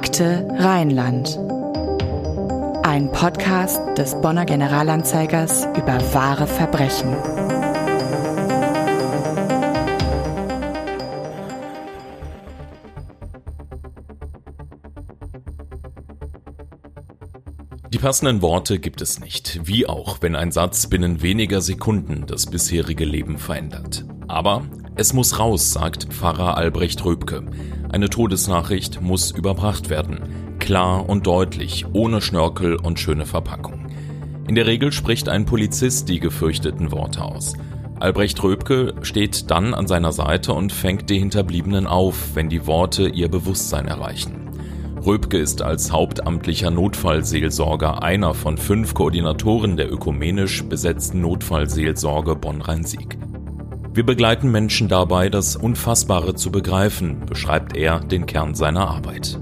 Akte Rheinland. Ein Podcast des Bonner Generalanzeigers über wahre Verbrechen. Die passenden Worte gibt es nicht, wie auch, wenn ein Satz binnen weniger Sekunden das bisherige Leben verändert. Aber es muss raus, sagt Pfarrer Albrecht Röbke. Eine Todesnachricht muss überbracht werden. Klar und deutlich, ohne Schnörkel und schöne Verpackung. In der Regel spricht ein Polizist die gefürchteten Worte aus. Albrecht Röbke steht dann an seiner Seite und fängt die Hinterbliebenen auf, wenn die Worte ihr Bewusstsein erreichen. Röbke ist als hauptamtlicher Notfallseelsorger einer von fünf Koordinatoren der ökumenisch besetzten Notfallseelsorge Bonn-Rhein-Sieg. Wir begleiten Menschen dabei, das Unfassbare zu begreifen, beschreibt er den Kern seiner Arbeit.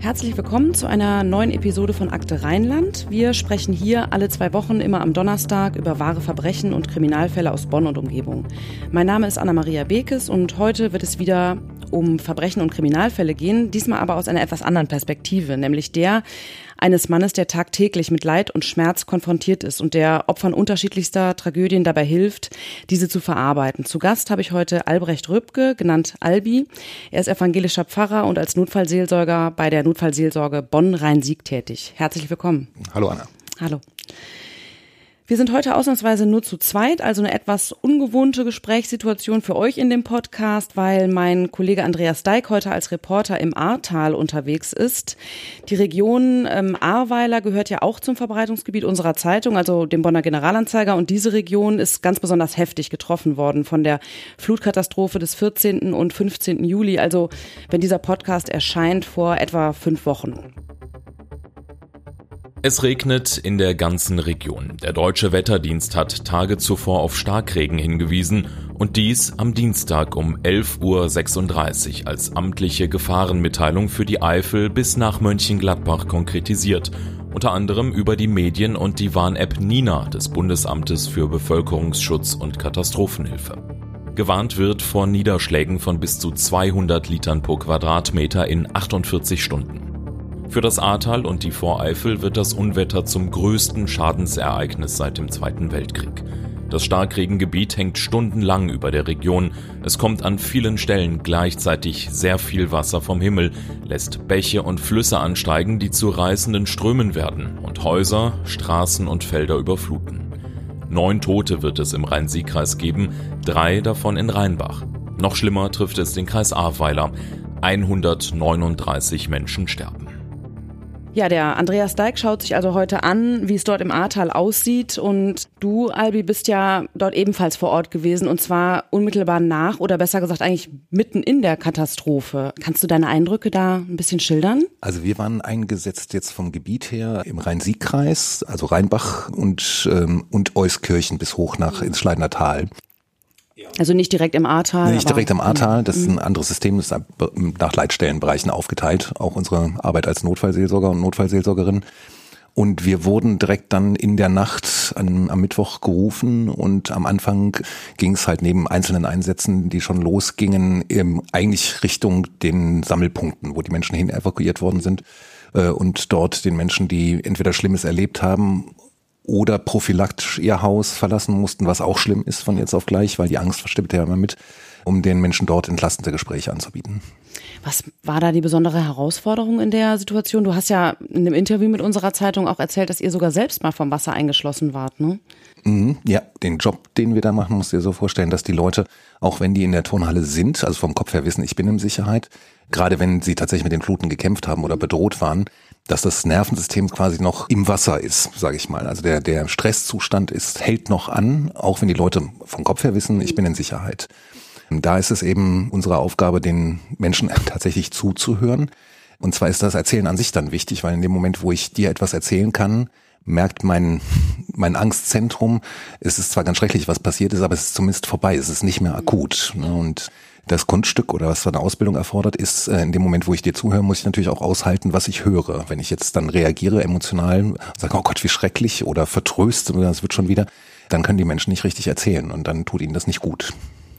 Herzlich willkommen zu einer neuen Episode von Akte Rheinland. Wir sprechen hier alle zwei Wochen immer am Donnerstag über wahre Verbrechen und Kriminalfälle aus Bonn und Umgebung. Mein Name ist Anna-Maria Bekes und heute wird es wieder um Verbrechen und Kriminalfälle gehen, diesmal aber aus einer etwas anderen Perspektive, nämlich der eines Mannes, der tagtäglich mit Leid und Schmerz konfrontiert ist und der Opfern unterschiedlichster Tragödien dabei hilft, diese zu verarbeiten. Zu Gast habe ich heute Albrecht Rübke, genannt Albi. Er ist evangelischer Pfarrer und als Notfallseelsorger bei der Notfallseelsorge Bonn-Rhein-Sieg tätig. Herzlich willkommen. Hallo Anna. Hallo. Wir sind heute ausnahmsweise nur zu zweit, also eine etwas ungewohnte Gesprächssituation für euch in dem Podcast, weil mein Kollege Andreas Deik heute als Reporter im Ahrtal unterwegs ist. Die Region ähm, Ahrweiler gehört ja auch zum Verbreitungsgebiet unserer Zeitung, also dem Bonner Generalanzeiger. Und diese Region ist ganz besonders heftig getroffen worden von der Flutkatastrophe des 14. und 15. Juli, also wenn dieser Podcast erscheint, vor etwa fünf Wochen. Es regnet in der ganzen Region. Der deutsche Wetterdienst hat Tage zuvor auf Starkregen hingewiesen und dies am Dienstag um 11.36 Uhr als amtliche Gefahrenmitteilung für die Eifel bis nach Mönchengladbach konkretisiert. Unter anderem über die Medien und die Warn-App Nina des Bundesamtes für Bevölkerungsschutz und Katastrophenhilfe. Gewarnt wird vor Niederschlägen von bis zu 200 Litern pro Quadratmeter in 48 Stunden. Für das Ahrtal und die Voreifel wird das Unwetter zum größten Schadensereignis seit dem Zweiten Weltkrieg. Das Starkregengebiet hängt stundenlang über der Region. Es kommt an vielen Stellen gleichzeitig sehr viel Wasser vom Himmel, lässt Bäche und Flüsse ansteigen, die zu reißenden Strömen werden und Häuser, Straßen und Felder überfluten. Neun Tote wird es im Rhein-Sieg-Kreis geben, drei davon in Rheinbach. Noch schlimmer trifft es den Kreis Ahrweiler. 139 Menschen sterben. Ja, der Andreas Deik schaut sich also heute an, wie es dort im Ahrtal aussieht. Und du, Albi, bist ja dort ebenfalls vor Ort gewesen und zwar unmittelbar nach oder besser gesagt eigentlich mitten in der Katastrophe. Kannst du deine Eindrücke da ein bisschen schildern? Also wir waren eingesetzt jetzt vom Gebiet her im Rhein-Sieg-Kreis, also Rheinbach und, ähm, und Euskirchen bis hoch nach ins Schleidener Tal. Also nicht direkt im Ahrtal. Nicht direkt im Ahrtal, das ist ein anderes System, das ist nach Leitstellenbereichen aufgeteilt, auch unsere Arbeit als Notfallseelsorger und Notfallseelsorgerin. Und wir wurden direkt dann in der Nacht an, am Mittwoch gerufen und am Anfang ging es halt neben einzelnen Einsätzen, die schon losgingen, eben eigentlich Richtung den Sammelpunkten, wo die Menschen hin evakuiert worden sind äh, und dort den Menschen, die entweder Schlimmes erlebt haben oder prophylaktisch ihr Haus verlassen mussten, was auch schlimm ist von jetzt auf gleich, weil die Angst verstimmt ja immer mit, um den Menschen dort entlastende Gespräche anzubieten. Was war da die besondere Herausforderung in der Situation? Du hast ja in dem Interview mit unserer Zeitung auch erzählt, dass ihr sogar selbst mal vom Wasser eingeschlossen wart, ne? Mhm, ja, den Job, den wir da machen, musst du dir so vorstellen, dass die Leute, auch wenn die in der Turnhalle sind, also vom Kopf her wissen, ich bin in Sicherheit, gerade wenn sie tatsächlich mit den Fluten gekämpft haben oder bedroht waren, dass das Nervensystem quasi noch im Wasser ist, sage ich mal. Also der, der Stresszustand ist, hält noch an, auch wenn die Leute vom Kopf her wissen, ich bin in Sicherheit. Da ist es eben unsere Aufgabe, den Menschen tatsächlich zuzuhören. Und zwar ist das Erzählen an sich dann wichtig, weil in dem Moment, wo ich dir etwas erzählen kann, merkt mein, mein Angstzentrum, es ist zwar ganz schrecklich, was passiert ist, aber es ist zumindest vorbei, es ist nicht mehr akut. Ne? Und das Kunststück oder was eine Ausbildung erfordert, ist, äh, in dem Moment, wo ich dir zuhöre, muss ich natürlich auch aushalten, was ich höre. Wenn ich jetzt dann reagiere emotional, sage, oh Gott, wie schrecklich oder vertröste, das wird schon wieder, dann können die Menschen nicht richtig erzählen und dann tut ihnen das nicht gut.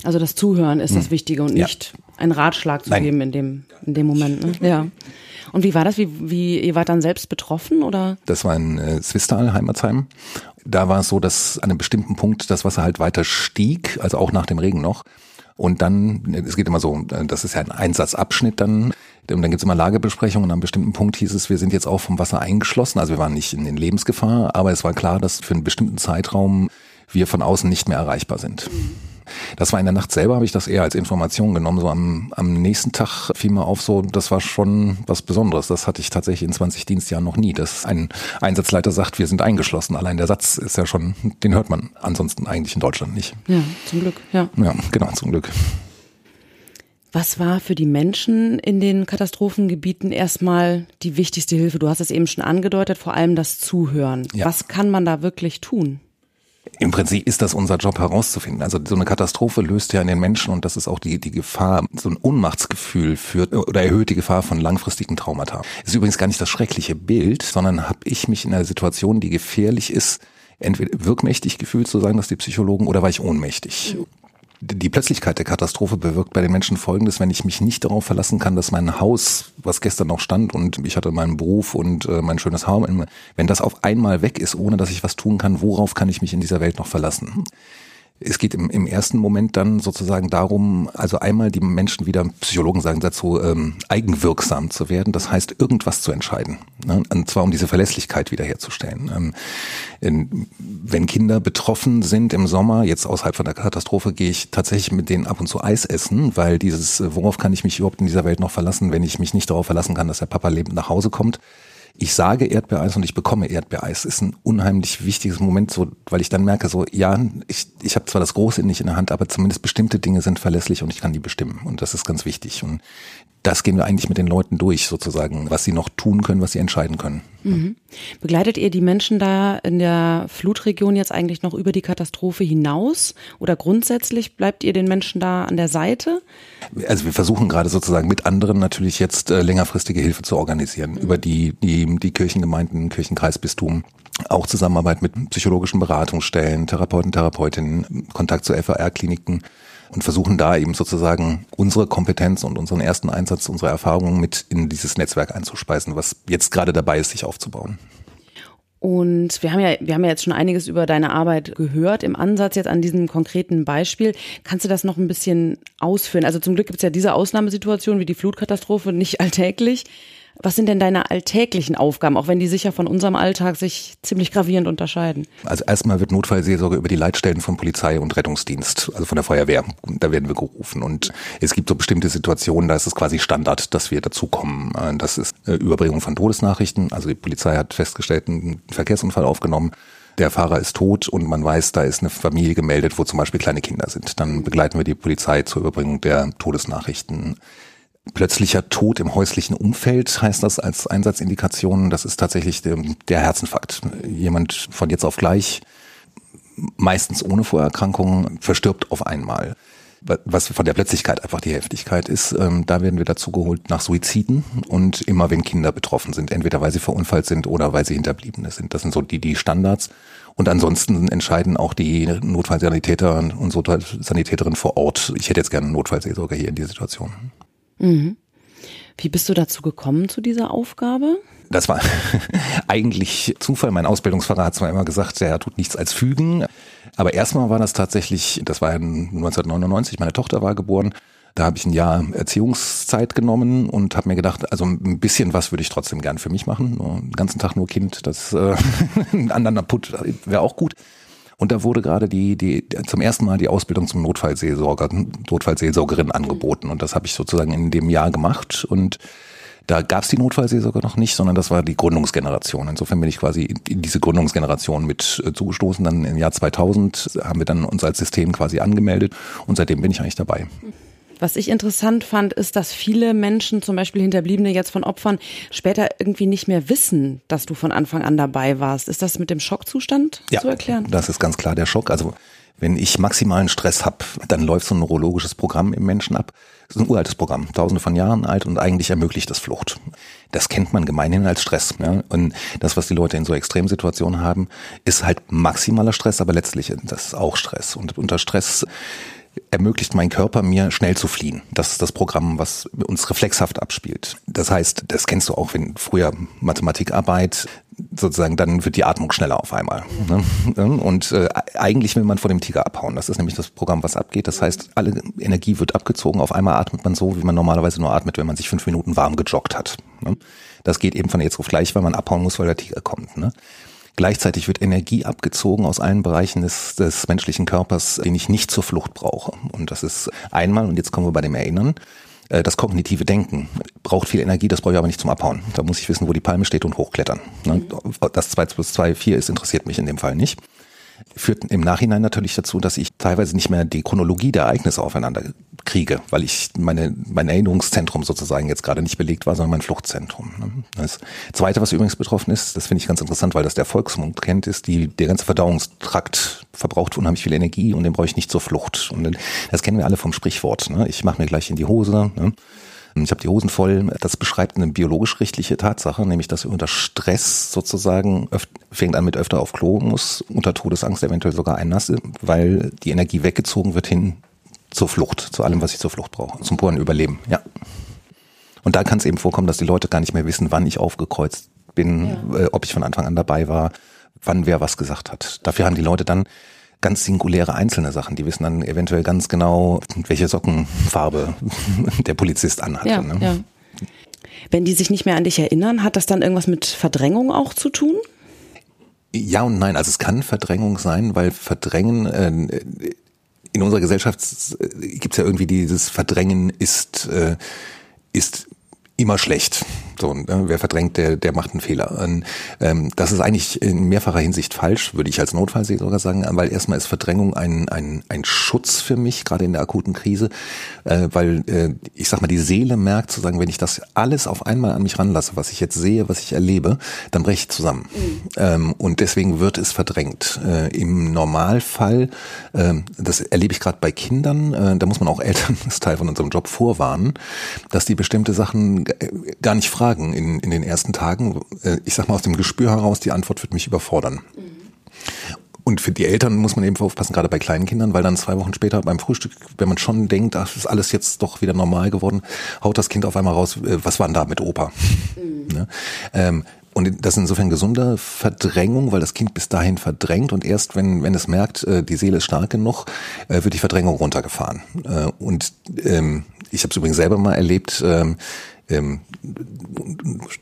Also das Zuhören ist das hm. Wichtige und nicht ja. einen Ratschlag zu Nein. geben in dem, in dem Moment. Ne? Ja. Und wie war das? Wie, wie, ihr wart dann selbst betroffen oder? Das war in äh, Zwistal, Heimatsheim. Da war es so, dass an einem bestimmten Punkt das Wasser halt weiter stieg, also auch nach dem Regen noch. Und dann, es geht immer so, das ist ja ein Einsatzabschnitt dann. Und dann gibt's immer Lagebesprechungen und an einem bestimmten Punkt hieß es, wir sind jetzt auch vom Wasser eingeschlossen. Also wir waren nicht in den Lebensgefahr, aber es war klar, dass für einen bestimmten Zeitraum wir von außen nicht mehr erreichbar sind. Das war in der Nacht selber, habe ich das eher als Information genommen. So am, am nächsten Tag fiel mir auf, so das war schon was Besonderes. Das hatte ich tatsächlich in 20 Dienstjahren noch nie, dass ein Einsatzleiter sagt, wir sind eingeschlossen. Allein der Satz ist ja schon, den hört man ansonsten eigentlich in Deutschland nicht. Ja, zum Glück, ja. Ja, genau, zum Glück. Was war für die Menschen in den Katastrophengebieten erstmal die wichtigste Hilfe? Du hast es eben schon angedeutet, vor allem das Zuhören. Ja. Was kann man da wirklich tun? Im Prinzip ist das unser Job herauszufinden. Also so eine Katastrophe löst ja in den Menschen und das ist auch die, die Gefahr, so ein Ohnmachtsgefühl führt oder erhöht die Gefahr von langfristigen Traumata. Ist übrigens gar nicht das schreckliche Bild, sondern habe ich mich in einer Situation, die gefährlich ist, entweder wirkmächtig gefühlt zu sagen, dass die Psychologen, oder war ich ohnmächtig die Plötzlichkeit der Katastrophe bewirkt bei den Menschen Folgendes, wenn ich mich nicht darauf verlassen kann, dass mein Haus, was gestern noch stand und ich hatte meinen Beruf und äh, mein schönes Haus, wenn das auf einmal weg ist, ohne dass ich was tun kann, worauf kann ich mich in dieser Welt noch verlassen? Es geht im, im ersten Moment dann sozusagen darum, also einmal die Menschen wieder, Psychologen sagen dazu, ähm, eigenwirksam zu werden. Das heißt, irgendwas zu entscheiden. Ne? Und zwar um diese Verlässlichkeit wiederherzustellen. Ähm, in, wenn Kinder betroffen sind im Sommer, jetzt außerhalb von der Katastrophe, gehe ich tatsächlich mit denen ab und zu Eis essen, weil dieses, worauf kann ich mich überhaupt in dieser Welt noch verlassen, wenn ich mich nicht darauf verlassen kann, dass der Papa lebend nach Hause kommt ich sage Erdbeereis und ich bekomme Erdbeereis, ist ein unheimlich wichtiges Moment, so, weil ich dann merke, so, ja, ich, ich habe zwar das Große nicht in der Hand, aber zumindest bestimmte Dinge sind verlässlich und ich kann die bestimmen. Und das ist ganz wichtig. Und das gehen wir eigentlich mit den Leuten durch, sozusagen, was sie noch tun können, was sie entscheiden können. Mhm. Begleitet ihr die Menschen da in der Flutregion jetzt eigentlich noch über die Katastrophe hinaus oder grundsätzlich bleibt ihr den Menschen da an der Seite? Also wir versuchen gerade sozusagen mit anderen natürlich jetzt äh, längerfristige Hilfe zu organisieren mhm. über die, die, die Kirchengemeinden, Kirchenkreisbistum auch Zusammenarbeit mit psychologischen Beratungsstellen, Therapeuten, Therapeutinnen, Kontakt zu FAR-Kliniken und versuchen da eben sozusagen unsere Kompetenz und unseren ersten Einsatz, unsere Erfahrungen mit in dieses Netzwerk einzuspeisen, was jetzt gerade dabei ist, sich aufzubauen. Und wir haben ja, wir haben ja jetzt schon einiges über deine Arbeit gehört im Ansatz jetzt an diesem konkreten Beispiel. Kannst du das noch ein bisschen ausführen? Also zum Glück gibt es ja diese Ausnahmesituation wie die Flutkatastrophe nicht alltäglich. Was sind denn deine alltäglichen Aufgaben, auch wenn die sicher von unserem Alltag sich ziemlich gravierend unterscheiden? Also erstmal wird Notfallseelsorge über die Leitstellen von Polizei und Rettungsdienst, also von der Feuerwehr, da werden wir gerufen. Und es gibt so bestimmte Situationen, da ist es quasi Standard, dass wir dazukommen. Das ist äh, Überbringung von Todesnachrichten. Also die Polizei hat festgestellt, einen Verkehrsunfall aufgenommen der Fahrer ist tot und man weiß, da ist eine Familie gemeldet, wo zum Beispiel kleine Kinder sind. Dann begleiten wir die Polizei zur Überbringung der Todesnachrichten. Plötzlicher Tod im häuslichen Umfeld heißt das als Einsatzindikation. Das ist tatsächlich der, der Herzinfarkt. Jemand von jetzt auf gleich, meistens ohne Vorerkrankung, verstirbt auf einmal. Was von der Plötzlichkeit einfach die Heftigkeit ist, ähm, da werden wir dazu geholt nach Suiziden und immer wenn Kinder betroffen sind, entweder weil sie verunfallt sind oder weil sie Hinterbliebene sind. Das sind so die, die Standards. Und ansonsten entscheiden auch die Notfallsanitäter und Sanitäterinnen vor Ort. Ich hätte jetzt gerne einen Notfallseelsorger hier in dieser Situation. Mhm. Wie bist du dazu gekommen zu dieser Aufgabe? Das war eigentlich Zufall. Mein Ausbildungsfahrer hat zwar immer gesagt, er tut nichts als fügen. Aber erstmal war das tatsächlich, das war 1999, meine Tochter war geboren. Da habe ich ein Jahr Erziehungszeit genommen und habe mir gedacht, also ein bisschen was würde ich trotzdem gern für mich machen. Den ganzen Tag nur Kind, das äh, ein anderer Put wäre auch gut. Und da wurde gerade die, die zum ersten Mal die Ausbildung zum Notfallseelsorger, Notfallseelsorgerin angeboten. Und das habe ich sozusagen in dem Jahr gemacht. Und da gab es die Notfallseelsorge noch nicht, sondern das war die Gründungsgeneration. Insofern bin ich quasi in diese Gründungsgeneration mit äh, zugestoßen. Dann im Jahr 2000 haben wir dann uns als System quasi angemeldet und seitdem bin ich eigentlich dabei. Was ich interessant fand, ist, dass viele Menschen, zum Beispiel Hinterbliebene jetzt von Opfern, später irgendwie nicht mehr wissen, dass du von Anfang an dabei warst. Ist das mit dem Schockzustand ja, zu erklären? Das ist ganz klar der Schock. Also wenn ich maximalen Stress habe, dann läuft so ein neurologisches Programm im Menschen ab. Das ist ein uraltes Programm, tausende von Jahren alt und eigentlich ermöglicht das Flucht. Das kennt man gemeinhin als Stress. Ja? Und das, was die Leute in so Extremsituationen haben, ist halt maximaler Stress, aber letztlich das ist auch Stress. Und unter Stress ermöglicht mein Körper mir schnell zu fliehen. Das ist das Programm, was uns reflexhaft abspielt. Das heißt, das kennst du auch, wenn früher Mathematikarbeit sozusagen, dann wird die Atmung schneller auf einmal. Ne? Und äh, eigentlich will man vor dem Tiger abhauen. Das ist nämlich das Programm, was abgeht. Das heißt, alle Energie wird abgezogen. Auf einmal atmet man so, wie man normalerweise nur atmet, wenn man sich fünf Minuten warm gejoggt hat. Ne? Das geht eben von jetzt auf gleich, weil man abhauen muss, weil der Tiger kommt. Ne? Gleichzeitig wird Energie abgezogen aus allen Bereichen des, des menschlichen Körpers, den ich nicht zur Flucht brauche. Und das ist einmal, und jetzt kommen wir bei dem Erinnern, äh, das kognitive Denken braucht viel Energie, das brauche ich aber nicht zum Abhauen. Da muss ich wissen, wo die Palme steht und hochklettern. Ne? Das 2 plus 2, 4 ist, interessiert mich in dem Fall nicht führt im Nachhinein natürlich dazu, dass ich teilweise nicht mehr die Chronologie der Ereignisse aufeinander kriege, weil ich meine, mein Erinnerungszentrum sozusagen jetzt gerade nicht belegt war, sondern mein Fluchtzentrum. Ne? Das Zweite, was übrigens betroffen ist, das finde ich ganz interessant, weil das der Volksmund kennt, ist, die, der ganze Verdauungstrakt verbraucht unheimlich viel Energie und den brauche ich nicht zur Flucht. Und das kennen wir alle vom Sprichwort. Ne? Ich mache mir gleich in die Hose. Ne? Ich habe die Hosen voll. Das beschreibt eine biologisch-rechtliche Tatsache, nämlich dass unter Stress sozusagen fängt an mit öfter auf Klo muss, unter Todesangst eventuell sogar einnasse, weil die Energie weggezogen wird hin zur Flucht, zu allem, was ich zur Flucht brauche, zum puren Überleben. Ja. Und da kann es eben vorkommen, dass die Leute gar nicht mehr wissen, wann ich aufgekreuzt bin, ja. äh, ob ich von Anfang an dabei war, wann wer was gesagt hat. Dafür haben die Leute dann ganz singuläre einzelne Sachen. Die wissen dann eventuell ganz genau, welche Sockenfarbe der Polizist anhatte. Ja, ne? ja. Wenn die sich nicht mehr an dich erinnern, hat das dann irgendwas mit Verdrängung auch zu tun? Ja und nein. Also es kann Verdrängung sein, weil Verdrängen äh, in unserer Gesellschaft gibt es ja irgendwie dieses Verdrängen ist äh, ist immer schlecht. So, ne? wer verdrängt, der, der macht einen Fehler. Ähm, das ist eigentlich in mehrfacher Hinsicht falsch, würde ich als Notfallseelsorger sagen, weil erstmal ist Verdrängung ein, ein, ein Schutz für mich, gerade in der akuten Krise, äh, weil äh, ich sag mal, die Seele merkt zu sagen, wenn ich das alles auf einmal an mich ranlasse, was ich jetzt sehe, was ich erlebe, dann breche ich zusammen. Mhm. Ähm, und deswegen wird es verdrängt. Äh, Im Normalfall, äh, das erlebe ich gerade bei Kindern, äh, da muss man auch Eltern, das Teil von unserem Job, vorwarnen, dass die bestimmte Sachen gar nicht fragen Fragen in, in den ersten Tagen. Äh, ich sag mal aus dem Gespür heraus, die Antwort wird mich überfordern. Mhm. Und für die Eltern muss man eben aufpassen, gerade bei kleinen Kindern, weil dann zwei Wochen später beim Frühstück, wenn man schon denkt, ach, ist alles jetzt doch wieder normal geworden, haut das Kind auf einmal raus, äh, was war denn da mit Opa? Mhm. Ne? Ähm, und das ist insofern gesunde Verdrängung, weil das Kind bis dahin verdrängt und erst wenn, wenn es merkt, äh, die Seele ist stark genug, wird die Verdrängung runtergefahren. Und ähm, ich habe es übrigens selber mal erlebt, ähm, ähm,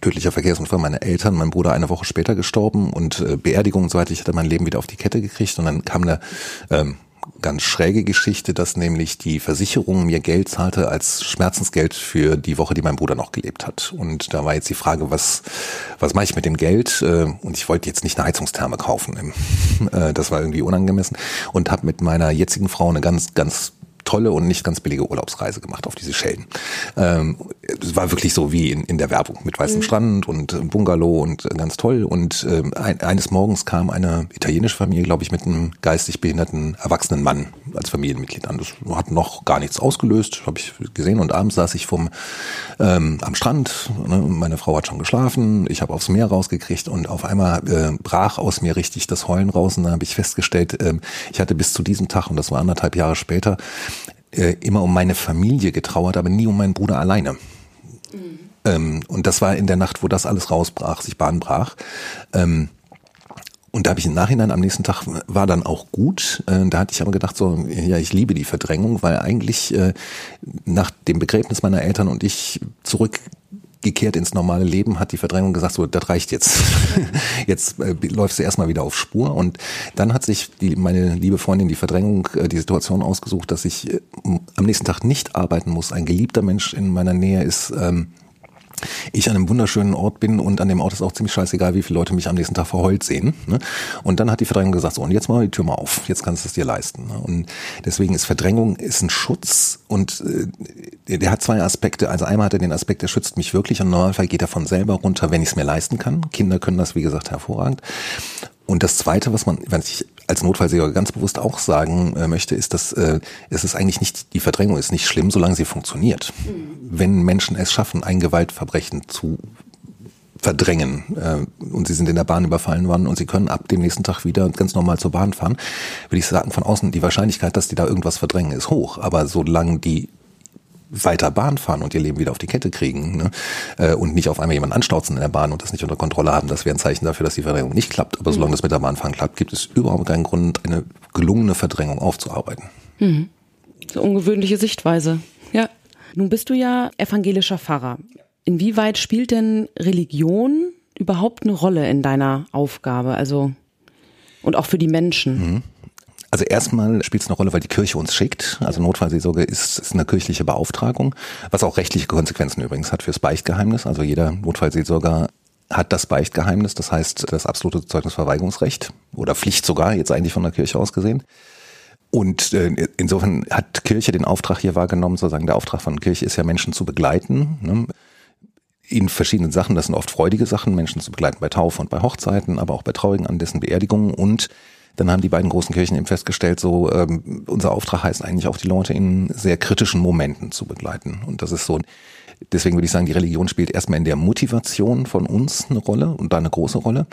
tödlicher Verkehrsunfall meine Eltern, mein Bruder eine Woche später gestorben und äh, Beerdigung und so weiter. Ich hatte mein Leben wieder auf die Kette gekriegt und dann kam eine ähm, ganz schräge Geschichte, dass nämlich die Versicherung mir Geld zahlte als Schmerzensgeld für die Woche, die mein Bruder noch gelebt hat. Und da war jetzt die Frage, was, was mache ich mit dem Geld? Äh, und ich wollte jetzt nicht eine Heizungstherme kaufen. Äh, das war irgendwie unangemessen. Und habe mit meiner jetzigen Frau eine ganz, ganz tolle und nicht ganz billige Urlaubsreise gemacht auf diese Schellen. Ähm, es war wirklich so wie in, in der Werbung mit weißem mhm. Strand und Bungalow und ganz toll. Und ähm, ein, eines Morgens kam eine italienische Familie, glaube ich, mit einem geistig behinderten erwachsenen Mann als Familienmitglied an. Das hat noch gar nichts ausgelöst, habe ich gesehen. Und abends saß ich vom ähm, am Strand. Ne, meine Frau hat schon geschlafen. Ich habe aufs Meer rausgekriegt und auf einmal äh, brach aus mir richtig das Heulen raus. Und da habe ich festgestellt, äh, ich hatte bis zu diesem Tag und das war anderthalb Jahre später äh, immer um meine Familie getrauert, aber nie um meinen Bruder alleine. Mhm. Ähm, und das war in der Nacht, wo das alles rausbrach, sich Bahn brach. Ähm, und da habe ich im Nachhinein am nächsten Tag war dann auch gut. Äh, da hatte ich aber gedacht, so, ja, ich liebe die Verdrängung, weil eigentlich äh, nach dem Begräbnis meiner Eltern und ich zurück gekehrt ins normale Leben, hat die Verdrängung gesagt, so, das reicht jetzt. jetzt äh, läufst du erstmal wieder auf Spur. Und dann hat sich die, meine liebe Freundin die Verdrängung, äh, die Situation ausgesucht, dass ich äh, am nächsten Tag nicht arbeiten muss. Ein geliebter Mensch in meiner Nähe ist ähm, ich an einem wunderschönen Ort bin und an dem Ort ist auch ziemlich scheißegal, wie viele Leute mich am nächsten Tag verheult sehen. Ne? Und dann hat die Verdrängung gesagt, so und jetzt mal die Tür mal auf, jetzt kannst du es dir leisten. Ne? Und deswegen ist Verdrängung ist ein Schutz und äh, der hat zwei Aspekte. Also einmal hat er den Aspekt, der schützt mich wirklich und im Normalfall geht er von selber runter, wenn ich es mir leisten kann. Kinder können das, wie gesagt, hervorragend. Und das Zweite, was man, wenn ich als Notfallseher ganz bewusst auch sagen äh, möchte, ist, dass äh, es ist eigentlich nicht, die Verdrängung ist nicht schlimm, solange sie funktioniert. Mhm. Wenn Menschen es schaffen, ein Gewaltverbrechen zu verdrängen äh, und sie sind in der Bahn überfallen worden und sie können ab dem nächsten Tag wieder ganz normal zur Bahn fahren, würde ich sagen, von außen die Wahrscheinlichkeit, dass die da irgendwas verdrängen, ist hoch. Aber solange die weiter Bahn fahren und ihr Leben wieder auf die Kette kriegen ne? äh, und nicht auf einmal jemanden anstauzen in der Bahn und das nicht unter Kontrolle haben, das wäre ein Zeichen dafür, dass die Verdrängung nicht klappt. Aber solange das mit der Bahnfahren klappt, gibt es überhaupt keinen Grund, eine gelungene Verdrängung aufzuarbeiten. Mhm. So ungewöhnliche Sichtweise. Ja. Nun bist du ja evangelischer Pfarrer. Inwieweit spielt denn Religion überhaupt eine Rolle in deiner Aufgabe? Also und auch für die Menschen? Mhm. Also erstmal spielt es eine Rolle, weil die Kirche uns schickt. Also Notfallseelsorge ist, ist eine kirchliche Beauftragung, was auch rechtliche Konsequenzen übrigens hat fürs Beichtgeheimnis. Also jeder Notfallseelsorger hat das Beichtgeheimnis, das heißt das absolute Zeugnisverweigerungsrecht oder Pflicht sogar, jetzt eigentlich von der Kirche aus gesehen. Und äh, insofern hat Kirche den Auftrag hier wahrgenommen, sozusagen der Auftrag von Kirche ist ja Menschen zu begleiten. Ne? in verschiedenen Sachen, das sind oft freudige Sachen, Menschen zu begleiten bei Taufe und bei Hochzeiten, aber auch bei traurigen Anlässen, Beerdigungen und dann haben die beiden großen Kirchen eben festgestellt, so ähm, unser Auftrag heißt eigentlich auch die Leute in sehr kritischen Momenten zu begleiten. Und das ist so, deswegen würde ich sagen, die Religion spielt erstmal in der Motivation von uns eine Rolle und da eine große Rolle.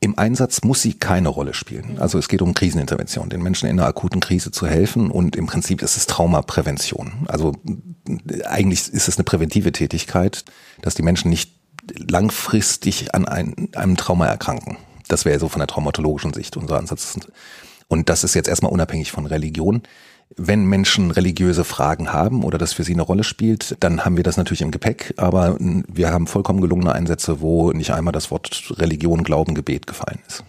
Im Einsatz muss sie keine Rolle spielen. Also es geht um Krisenintervention, den Menschen in einer akuten Krise zu helfen und im Prinzip ist es Traumaprävention. Also eigentlich ist es eine präventive Tätigkeit, dass die Menschen nicht langfristig an ein, einem Trauma erkranken. Das wäre so von der traumatologischen Sicht unser Ansatz. Und das ist jetzt erstmal unabhängig von Religion. Wenn Menschen religiöse Fragen haben oder das für sie eine Rolle spielt, dann haben wir das natürlich im Gepäck, aber wir haben vollkommen gelungene Einsätze, wo nicht einmal das Wort Religion, Glauben, Gebet gefallen ist.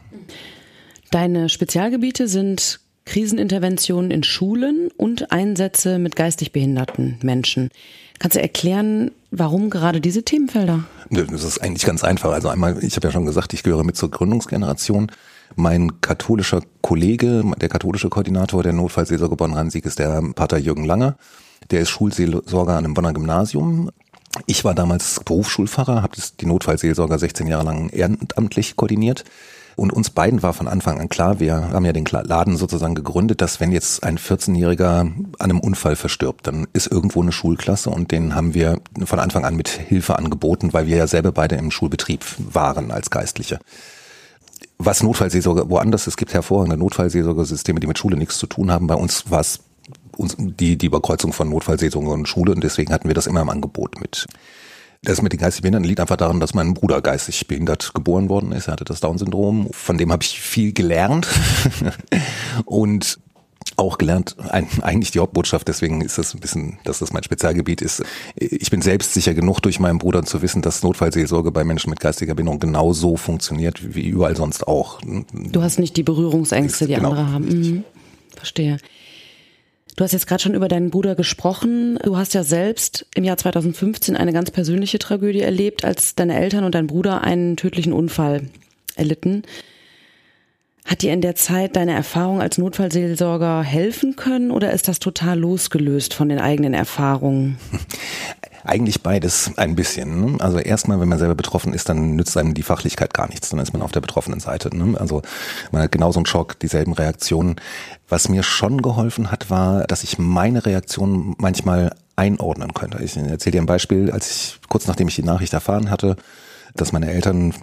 Deine Spezialgebiete sind Kriseninterventionen in Schulen und Einsätze mit geistig behinderten Menschen. Kannst du erklären, warum gerade diese Themenfelder? Das ist eigentlich ganz einfach. Also einmal, ich habe ja schon gesagt, ich gehöre mit zur Gründungsgeneration. Mein katholischer Kollege, der katholische Koordinator der Notfallseelsorge Bonn-Rhein-Sieg ist der Pater Jürgen Langer. Der ist Schulseelsorger an einem Bonner Gymnasium. Ich war damals Berufsschulpfarrer, habe die Notfallseelsorger 16 Jahre lang ehrenamtlich koordiniert. Und uns beiden war von Anfang an klar, wir haben ja den Laden sozusagen gegründet, dass wenn jetzt ein 14-Jähriger an einem Unfall verstirbt, dann ist irgendwo eine Schulklasse und den haben wir von Anfang an mit Hilfe angeboten, weil wir ja selber beide im Schulbetrieb waren als Geistliche. Was Notfallseelsorge woanders, es gibt hervorragende Notfallseelsorgesysteme, die mit Schule nichts zu tun haben. Bei uns war es die, die Überkreuzung von Notfallseelsorge und Schule und deswegen hatten wir das immer im Angebot mit. Das mit den geistig Behinderten liegt einfach daran, dass mein Bruder geistig behindert geboren worden ist. Er hatte das Down-Syndrom. Von dem habe ich viel gelernt. und auch gelernt, eigentlich die Hauptbotschaft, deswegen ist das ein bisschen, dass das mein Spezialgebiet ist. Ich bin selbst sicher genug durch meinen Bruder zu wissen, dass Notfallseelsorge bei Menschen mit geistiger Behinderung genauso funktioniert wie überall sonst auch. Du hast nicht die Berührungsängste, die genau. andere haben. Mhm. Verstehe. Du hast jetzt gerade schon über deinen Bruder gesprochen. Du hast ja selbst im Jahr 2015 eine ganz persönliche Tragödie erlebt, als deine Eltern und dein Bruder einen tödlichen Unfall erlitten. Hat dir in der Zeit deine Erfahrung als Notfallseelsorger helfen können oder ist das total losgelöst von den eigenen Erfahrungen? Eigentlich beides ein bisschen. Ne? Also erstmal, wenn man selber betroffen ist, dann nützt einem die Fachlichkeit gar nichts. Dann ist man auf der betroffenen Seite. Ne? Also man hat genauso einen Schock, dieselben Reaktionen. Was mir schon geholfen hat, war, dass ich meine Reaktion manchmal einordnen könnte. Ich erzähle dir ein Beispiel, als ich kurz nachdem ich die Nachricht erfahren hatte, dass meine Eltern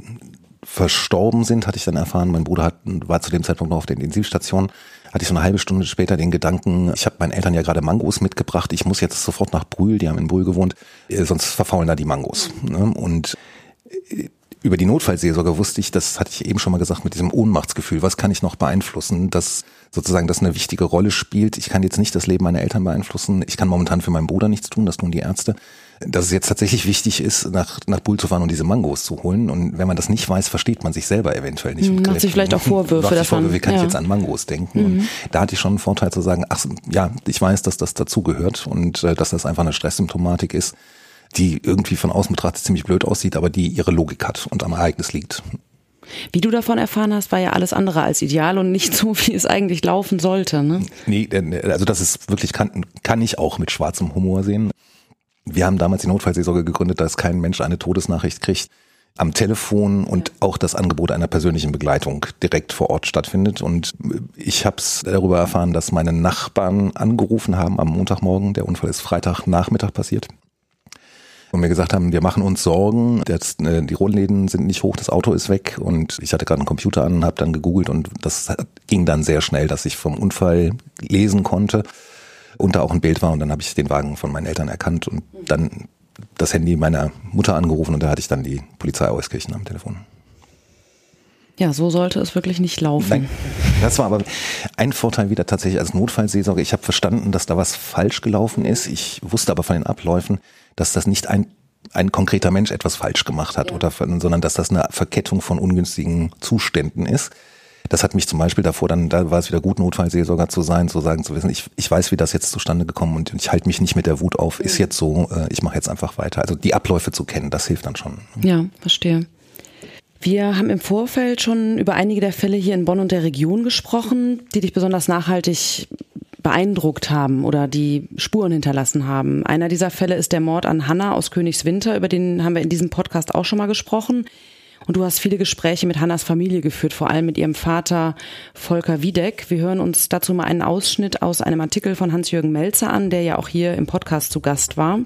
verstorben sind, hatte ich dann erfahren. Mein Bruder hat, war zu dem Zeitpunkt noch auf der Intensivstation. Hatte ich so eine halbe Stunde später den Gedanken, ich habe meinen Eltern ja gerade Mangos mitgebracht, ich muss jetzt sofort nach Brühl, die haben in Brühl gewohnt, äh, sonst verfaulen da die Mangos. Ne? Und äh, über die Notfallseelsorge wusste ich, das hatte ich eben schon mal gesagt, mit diesem Ohnmachtsgefühl, was kann ich noch beeinflussen, dass sozusagen das eine wichtige Rolle spielt. Ich kann jetzt nicht das Leben meiner Eltern beeinflussen, ich kann momentan für meinen Bruder nichts tun, das tun die Ärzte dass es jetzt tatsächlich wichtig ist, nach, nach Bull zu fahren und diese Mangos zu holen. Und wenn man das nicht weiß, versteht man sich selber eventuell nicht. Macht sich vielleicht auch Vorwürfe davon. Vorwürfe, wie kann ja. ich jetzt an Mangos denken? Mhm. Und da hatte ich schon einen Vorteil zu sagen, ach ja, ich weiß, dass das dazugehört und äh, dass das einfach eine Stresssymptomatik ist, die irgendwie von außen betrachtet ziemlich blöd aussieht, aber die ihre Logik hat und am Ereignis liegt. Wie du davon erfahren hast, war ja alles andere als ideal und nicht so, wie es eigentlich laufen sollte. Ne? Nee, also das ist wirklich, kann, kann ich auch mit schwarzem Humor sehen. Wir haben damals die Notfallseelsorge gegründet, dass kein Mensch eine Todesnachricht kriegt am Telefon und auch das Angebot einer persönlichen Begleitung direkt vor Ort stattfindet. Und ich habe es darüber erfahren, dass meine Nachbarn angerufen haben am Montagmorgen. Der Unfall ist Freitagnachmittag passiert. und mir gesagt haben, wir machen uns Sorgen, das, äh, die Rollläden sind nicht hoch, das Auto ist weg und ich hatte gerade einen Computer an, habe dann gegoogelt und das ging dann sehr schnell, dass ich vom Unfall lesen konnte da auch ein Bild war und dann habe ich den Wagen von meinen Eltern erkannt und dann das Handy meiner Mutter angerufen und da hatte ich dann die Polizei Euskirchen am Telefon. Ja, so sollte es wirklich nicht laufen. Nein. Das war aber ein Vorteil wieder tatsächlich als Notfallseelsorge. Ich habe verstanden, dass da was falsch gelaufen ist. Ich wusste aber von den Abläufen, dass das nicht ein ein konkreter Mensch etwas falsch gemacht hat ja. oder sondern dass das eine Verkettung von ungünstigen Zuständen ist. Das hat mich zum Beispiel davor, dann da war es wieder gut, Notfallseelsorger zu sein, zu sagen, zu wissen, ich, ich weiß, wie das jetzt zustande gekommen und ich halte mich nicht mit der Wut auf, ist jetzt so, äh, ich mache jetzt einfach weiter. Also die Abläufe zu kennen, das hilft dann schon. Ja, verstehe. Wir haben im Vorfeld schon über einige der Fälle hier in Bonn und der Region gesprochen, die dich besonders nachhaltig beeindruckt haben oder die Spuren hinterlassen haben. Einer dieser Fälle ist der Mord an Hanna aus Königswinter, über den haben wir in diesem Podcast auch schon mal gesprochen. Und du hast viele Gespräche mit Hannas Familie geführt, vor allem mit ihrem Vater Volker Wiedeck. Wir hören uns dazu mal einen Ausschnitt aus einem Artikel von Hans-Jürgen Melzer an, der ja auch hier im Podcast zu Gast war.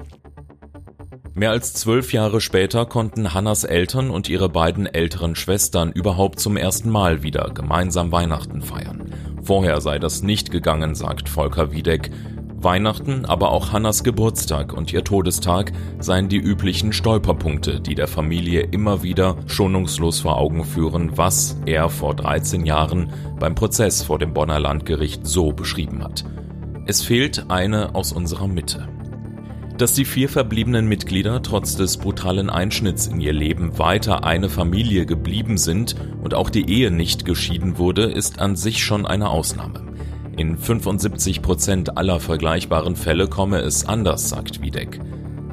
Mehr als zwölf Jahre später konnten Hannas Eltern und ihre beiden älteren Schwestern überhaupt zum ersten Mal wieder gemeinsam Weihnachten feiern. Vorher sei das nicht gegangen, sagt Volker Wiedeck. Weihnachten, aber auch Hannas Geburtstag und ihr Todestag seien die üblichen Stolperpunkte, die der Familie immer wieder schonungslos vor Augen führen, was er vor 13 Jahren beim Prozess vor dem Bonner Landgericht so beschrieben hat. Es fehlt eine aus unserer Mitte. Dass die vier verbliebenen Mitglieder trotz des brutalen Einschnitts in ihr Leben weiter eine Familie geblieben sind und auch die Ehe nicht geschieden wurde, ist an sich schon eine Ausnahme. In 75 Prozent aller vergleichbaren Fälle komme es anders, sagt Wiedeck.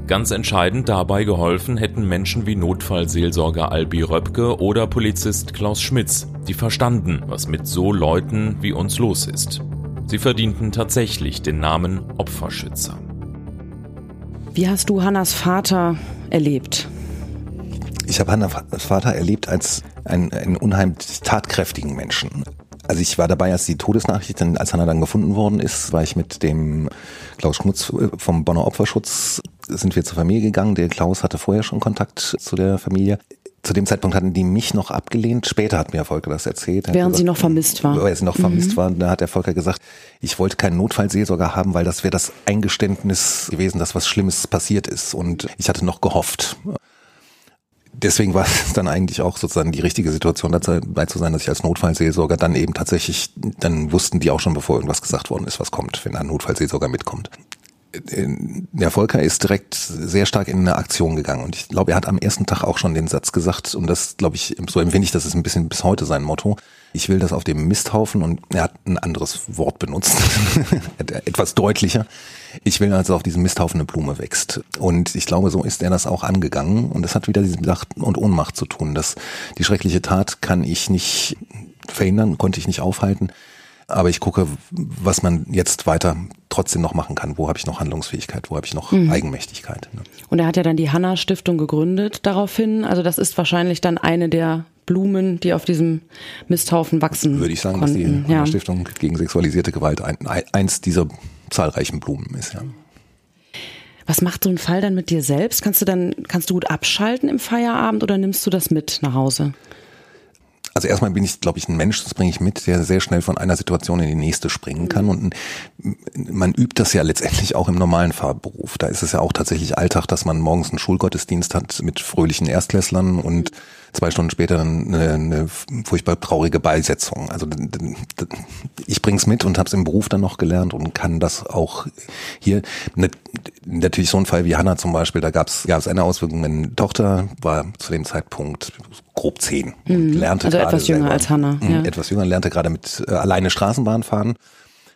Ganz entscheidend dabei geholfen hätten Menschen wie Notfallseelsorger Albi Röpke oder Polizist Klaus Schmitz, die verstanden, was mit so Leuten wie uns los ist. Sie verdienten tatsächlich den Namen Opferschützer. Wie hast du Hannas Vater erlebt? Ich habe Hannas Vater erlebt als einen, einen unheimlich tatkräftigen Menschen. Also ich war dabei, als die Todesnachricht, als Hanna dann gefunden worden ist, war ich mit dem Klaus Schmutz vom Bonner Opferschutz, sind wir zur Familie gegangen. Der Klaus hatte vorher schon Kontakt zu der Familie zu dem Zeitpunkt hatten die mich noch abgelehnt. Später hat mir Volker das erzählt. Während gesagt, sie noch vermisst war. Weil sie noch mhm. vermisst war. Da hat der Volker gesagt, ich wollte keinen Notfallseelsorger haben, weil das wäre das Eingeständnis gewesen, dass was Schlimmes passiert ist. Und ich hatte noch gehofft. Deswegen war es dann eigentlich auch sozusagen die richtige Situation dabei zu sein, dass ich als Notfallseelsorger dann eben tatsächlich, dann wussten die auch schon, bevor irgendwas gesagt worden ist, was kommt, wenn ein Notfallseelsorger mitkommt der Volker ist direkt sehr stark in eine Aktion gegangen. Und ich glaube, er hat am ersten Tag auch schon den Satz gesagt. Und das glaube ich, so empfinde ich, das ist ein bisschen bis heute sein Motto. Ich will das auf dem Misthaufen und er hat ein anderes Wort benutzt, etwas deutlicher. Ich will also auf diesem Misthaufen eine Blume wächst. Und ich glaube, so ist er das auch angegangen. Und das hat wieder diese Macht und Ohnmacht zu tun. dass die schreckliche Tat kann ich nicht verhindern, konnte ich nicht aufhalten aber ich gucke, was man jetzt weiter trotzdem noch machen kann. Wo habe ich noch Handlungsfähigkeit? Wo habe ich noch mhm. Eigenmächtigkeit? Ne? Und er hat ja dann die Hanna Stiftung gegründet daraufhin. Also das ist wahrscheinlich dann eine der Blumen, die auf diesem Misthaufen wachsen. Würde ich sagen, konnten. dass die Hanna Stiftung gegen sexualisierte Gewalt ein, eins dieser zahlreichen Blumen ist, ja. Was macht so ein Fall dann mit dir selbst? Kannst du dann, kannst du gut abschalten im Feierabend oder nimmst du das mit nach Hause? Also erstmal bin ich, glaube ich, ein Mensch, das bringe ich mit, der sehr schnell von einer Situation in die nächste springen kann. Und man übt das ja letztendlich auch im normalen Fahrberuf. Da ist es ja auch tatsächlich Alltag, dass man morgens einen Schulgottesdienst hat mit fröhlichen Erstklässlern und zwei Stunden später eine, eine furchtbar traurige Beisetzung. Also ich bring's mit und habe es im Beruf dann noch gelernt und kann das auch hier. Natürlich so ein Fall wie Hanna zum Beispiel, da gab es eine Auswirkung. Meine Tochter war zu dem Zeitpunkt grob zehn. Mhm. Lernte also etwas jünger selber, als Hannah. Mhm, ja. Etwas jünger, lernte gerade mit äh, alleine Straßenbahn fahren.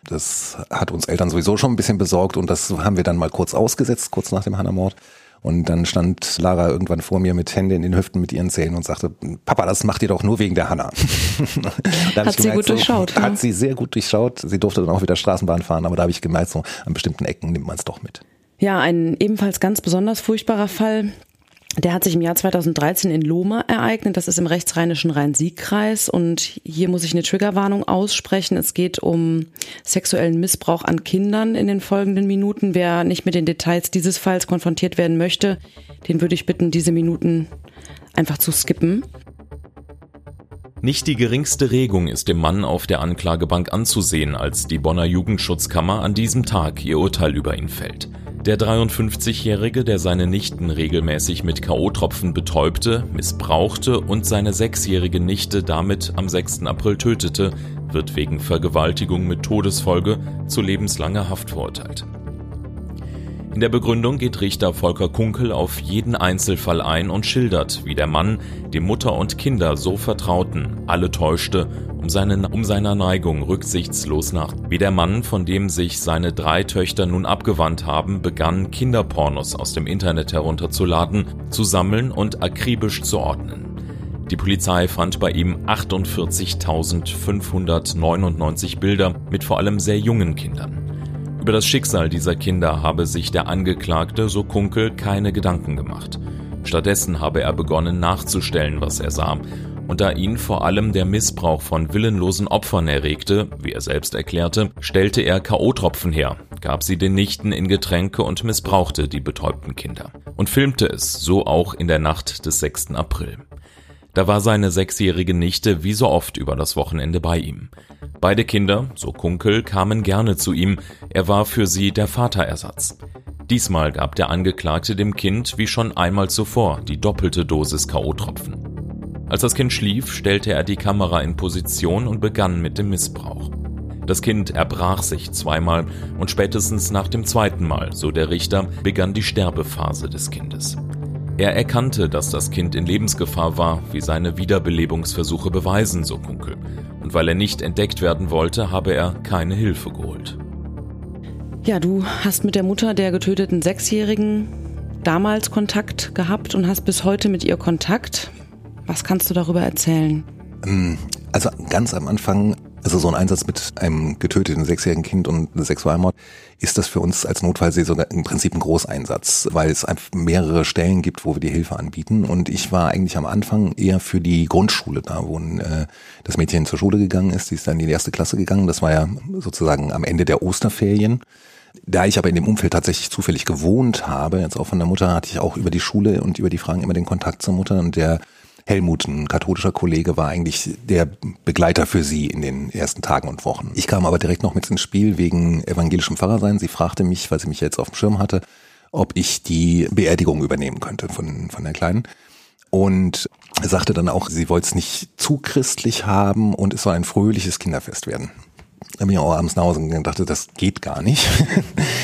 Das hat uns Eltern sowieso schon ein bisschen besorgt und das haben wir dann mal kurz ausgesetzt, kurz nach dem Hannah-Mord. Und dann stand Lara irgendwann vor mir mit Hände in den Hüften mit ihren Zähnen und sagte, Papa, das macht ihr doch nur wegen der Hanna. hat sie gemerkt, gut durchschaut. So, hat sie sehr gut durchschaut. Sie durfte dann auch wieder Straßenbahn fahren, aber da habe ich gemerkt, so an bestimmten Ecken nimmt man es doch mit. Ja, ein ebenfalls ganz besonders furchtbarer Fall Der hat sich im Jahr 2013 in Lohme ereignet. Das ist im rechtsrheinischen Rhein-Sieg-Kreis. Und hier muss ich eine Triggerwarnung aussprechen. Es geht um sexuellen Missbrauch an Kindern in den folgenden Minuten. Wer nicht mit den Details dieses Falls konfrontiert werden möchte, den würde ich bitten, diese Minuten einfach zu skippen. Nicht die geringste Regung ist dem Mann auf der Anklagebank anzusehen, als die Bonner Jugendschutzkammer an diesem Tag ihr Urteil über ihn fällt. Der 53-Jährige, der seine Nichten regelmäßig mit K.O.-Tropfen betäubte, missbrauchte und seine sechsjährige Nichte damit am 6. April tötete, wird wegen Vergewaltigung mit Todesfolge zu lebenslanger Haft verurteilt. In der Begründung geht Richter Volker Kunkel auf jeden Einzelfall ein und schildert, wie der Mann, dem Mutter und Kinder so vertrauten, alle täuschte, um, seinen, um seiner Neigung rücksichtslos nach. Wie der Mann, von dem sich seine drei Töchter nun abgewandt haben, begann, Kinderpornos aus dem Internet herunterzuladen, zu sammeln und akribisch zu ordnen. Die Polizei fand bei ihm 48.599 Bilder mit vor allem sehr jungen Kindern. Über das Schicksal dieser Kinder habe sich der Angeklagte, so Kunkel, keine Gedanken gemacht. Stattdessen habe er begonnen nachzustellen, was er sah. Und da ihn vor allem der Missbrauch von willenlosen Opfern erregte, wie er selbst erklärte, stellte er K.O.-Tropfen her, gab sie den Nichten in Getränke und missbrauchte die betäubten Kinder. Und filmte es, so auch in der Nacht des 6. April. Da war seine sechsjährige Nichte wie so oft über das Wochenende bei ihm. Beide Kinder, so Kunkel, kamen gerne zu ihm, er war für sie der Vaterersatz. Diesmal gab der Angeklagte dem Kind wie schon einmal zuvor die doppelte Dosis K.O.-Tropfen. Als das Kind schlief, stellte er die Kamera in Position und begann mit dem Missbrauch. Das Kind erbrach sich zweimal und spätestens nach dem zweiten Mal, so der Richter, begann die Sterbephase des Kindes. Er erkannte, dass das Kind in Lebensgefahr war, wie seine Wiederbelebungsversuche beweisen, so Kunkel. Und weil er nicht entdeckt werden wollte, habe er keine Hilfe geholt. Ja, du hast mit der Mutter der getöteten Sechsjährigen damals Kontakt gehabt und hast bis heute mit ihr Kontakt. Was kannst du darüber erzählen? Ähm, also ganz am Anfang also so ein Einsatz mit einem getöteten sechsjährigen Kind und Sexualmord ist das für uns als Notfallseelsorger im Prinzip ein Großeinsatz, weil es einfach mehrere Stellen gibt, wo wir die Hilfe anbieten. Und ich war eigentlich am Anfang eher für die Grundschule da, wo äh, das Mädchen zur Schule gegangen ist. Die ist dann in die erste Klasse gegangen. Das war ja sozusagen am Ende der Osterferien. Da ich aber in dem Umfeld tatsächlich zufällig gewohnt habe, jetzt auch von der Mutter, hatte ich auch über die Schule und über die Fragen immer den Kontakt zur Mutter und der Helmut, ein katholischer Kollege, war eigentlich der Begleiter für sie in den ersten Tagen und Wochen. Ich kam aber direkt noch mit ins Spiel wegen evangelischem Pfarrersein. Sie fragte mich, weil sie mich jetzt auf dem Schirm hatte, ob ich die Beerdigung übernehmen könnte von, von der Kleinen. Und sagte dann auch, sie wollte es nicht zu christlich haben und es soll ein fröhliches Kinderfest werden. Da bin ich auch abends nach Hause gegangen und dachte, das geht gar nicht.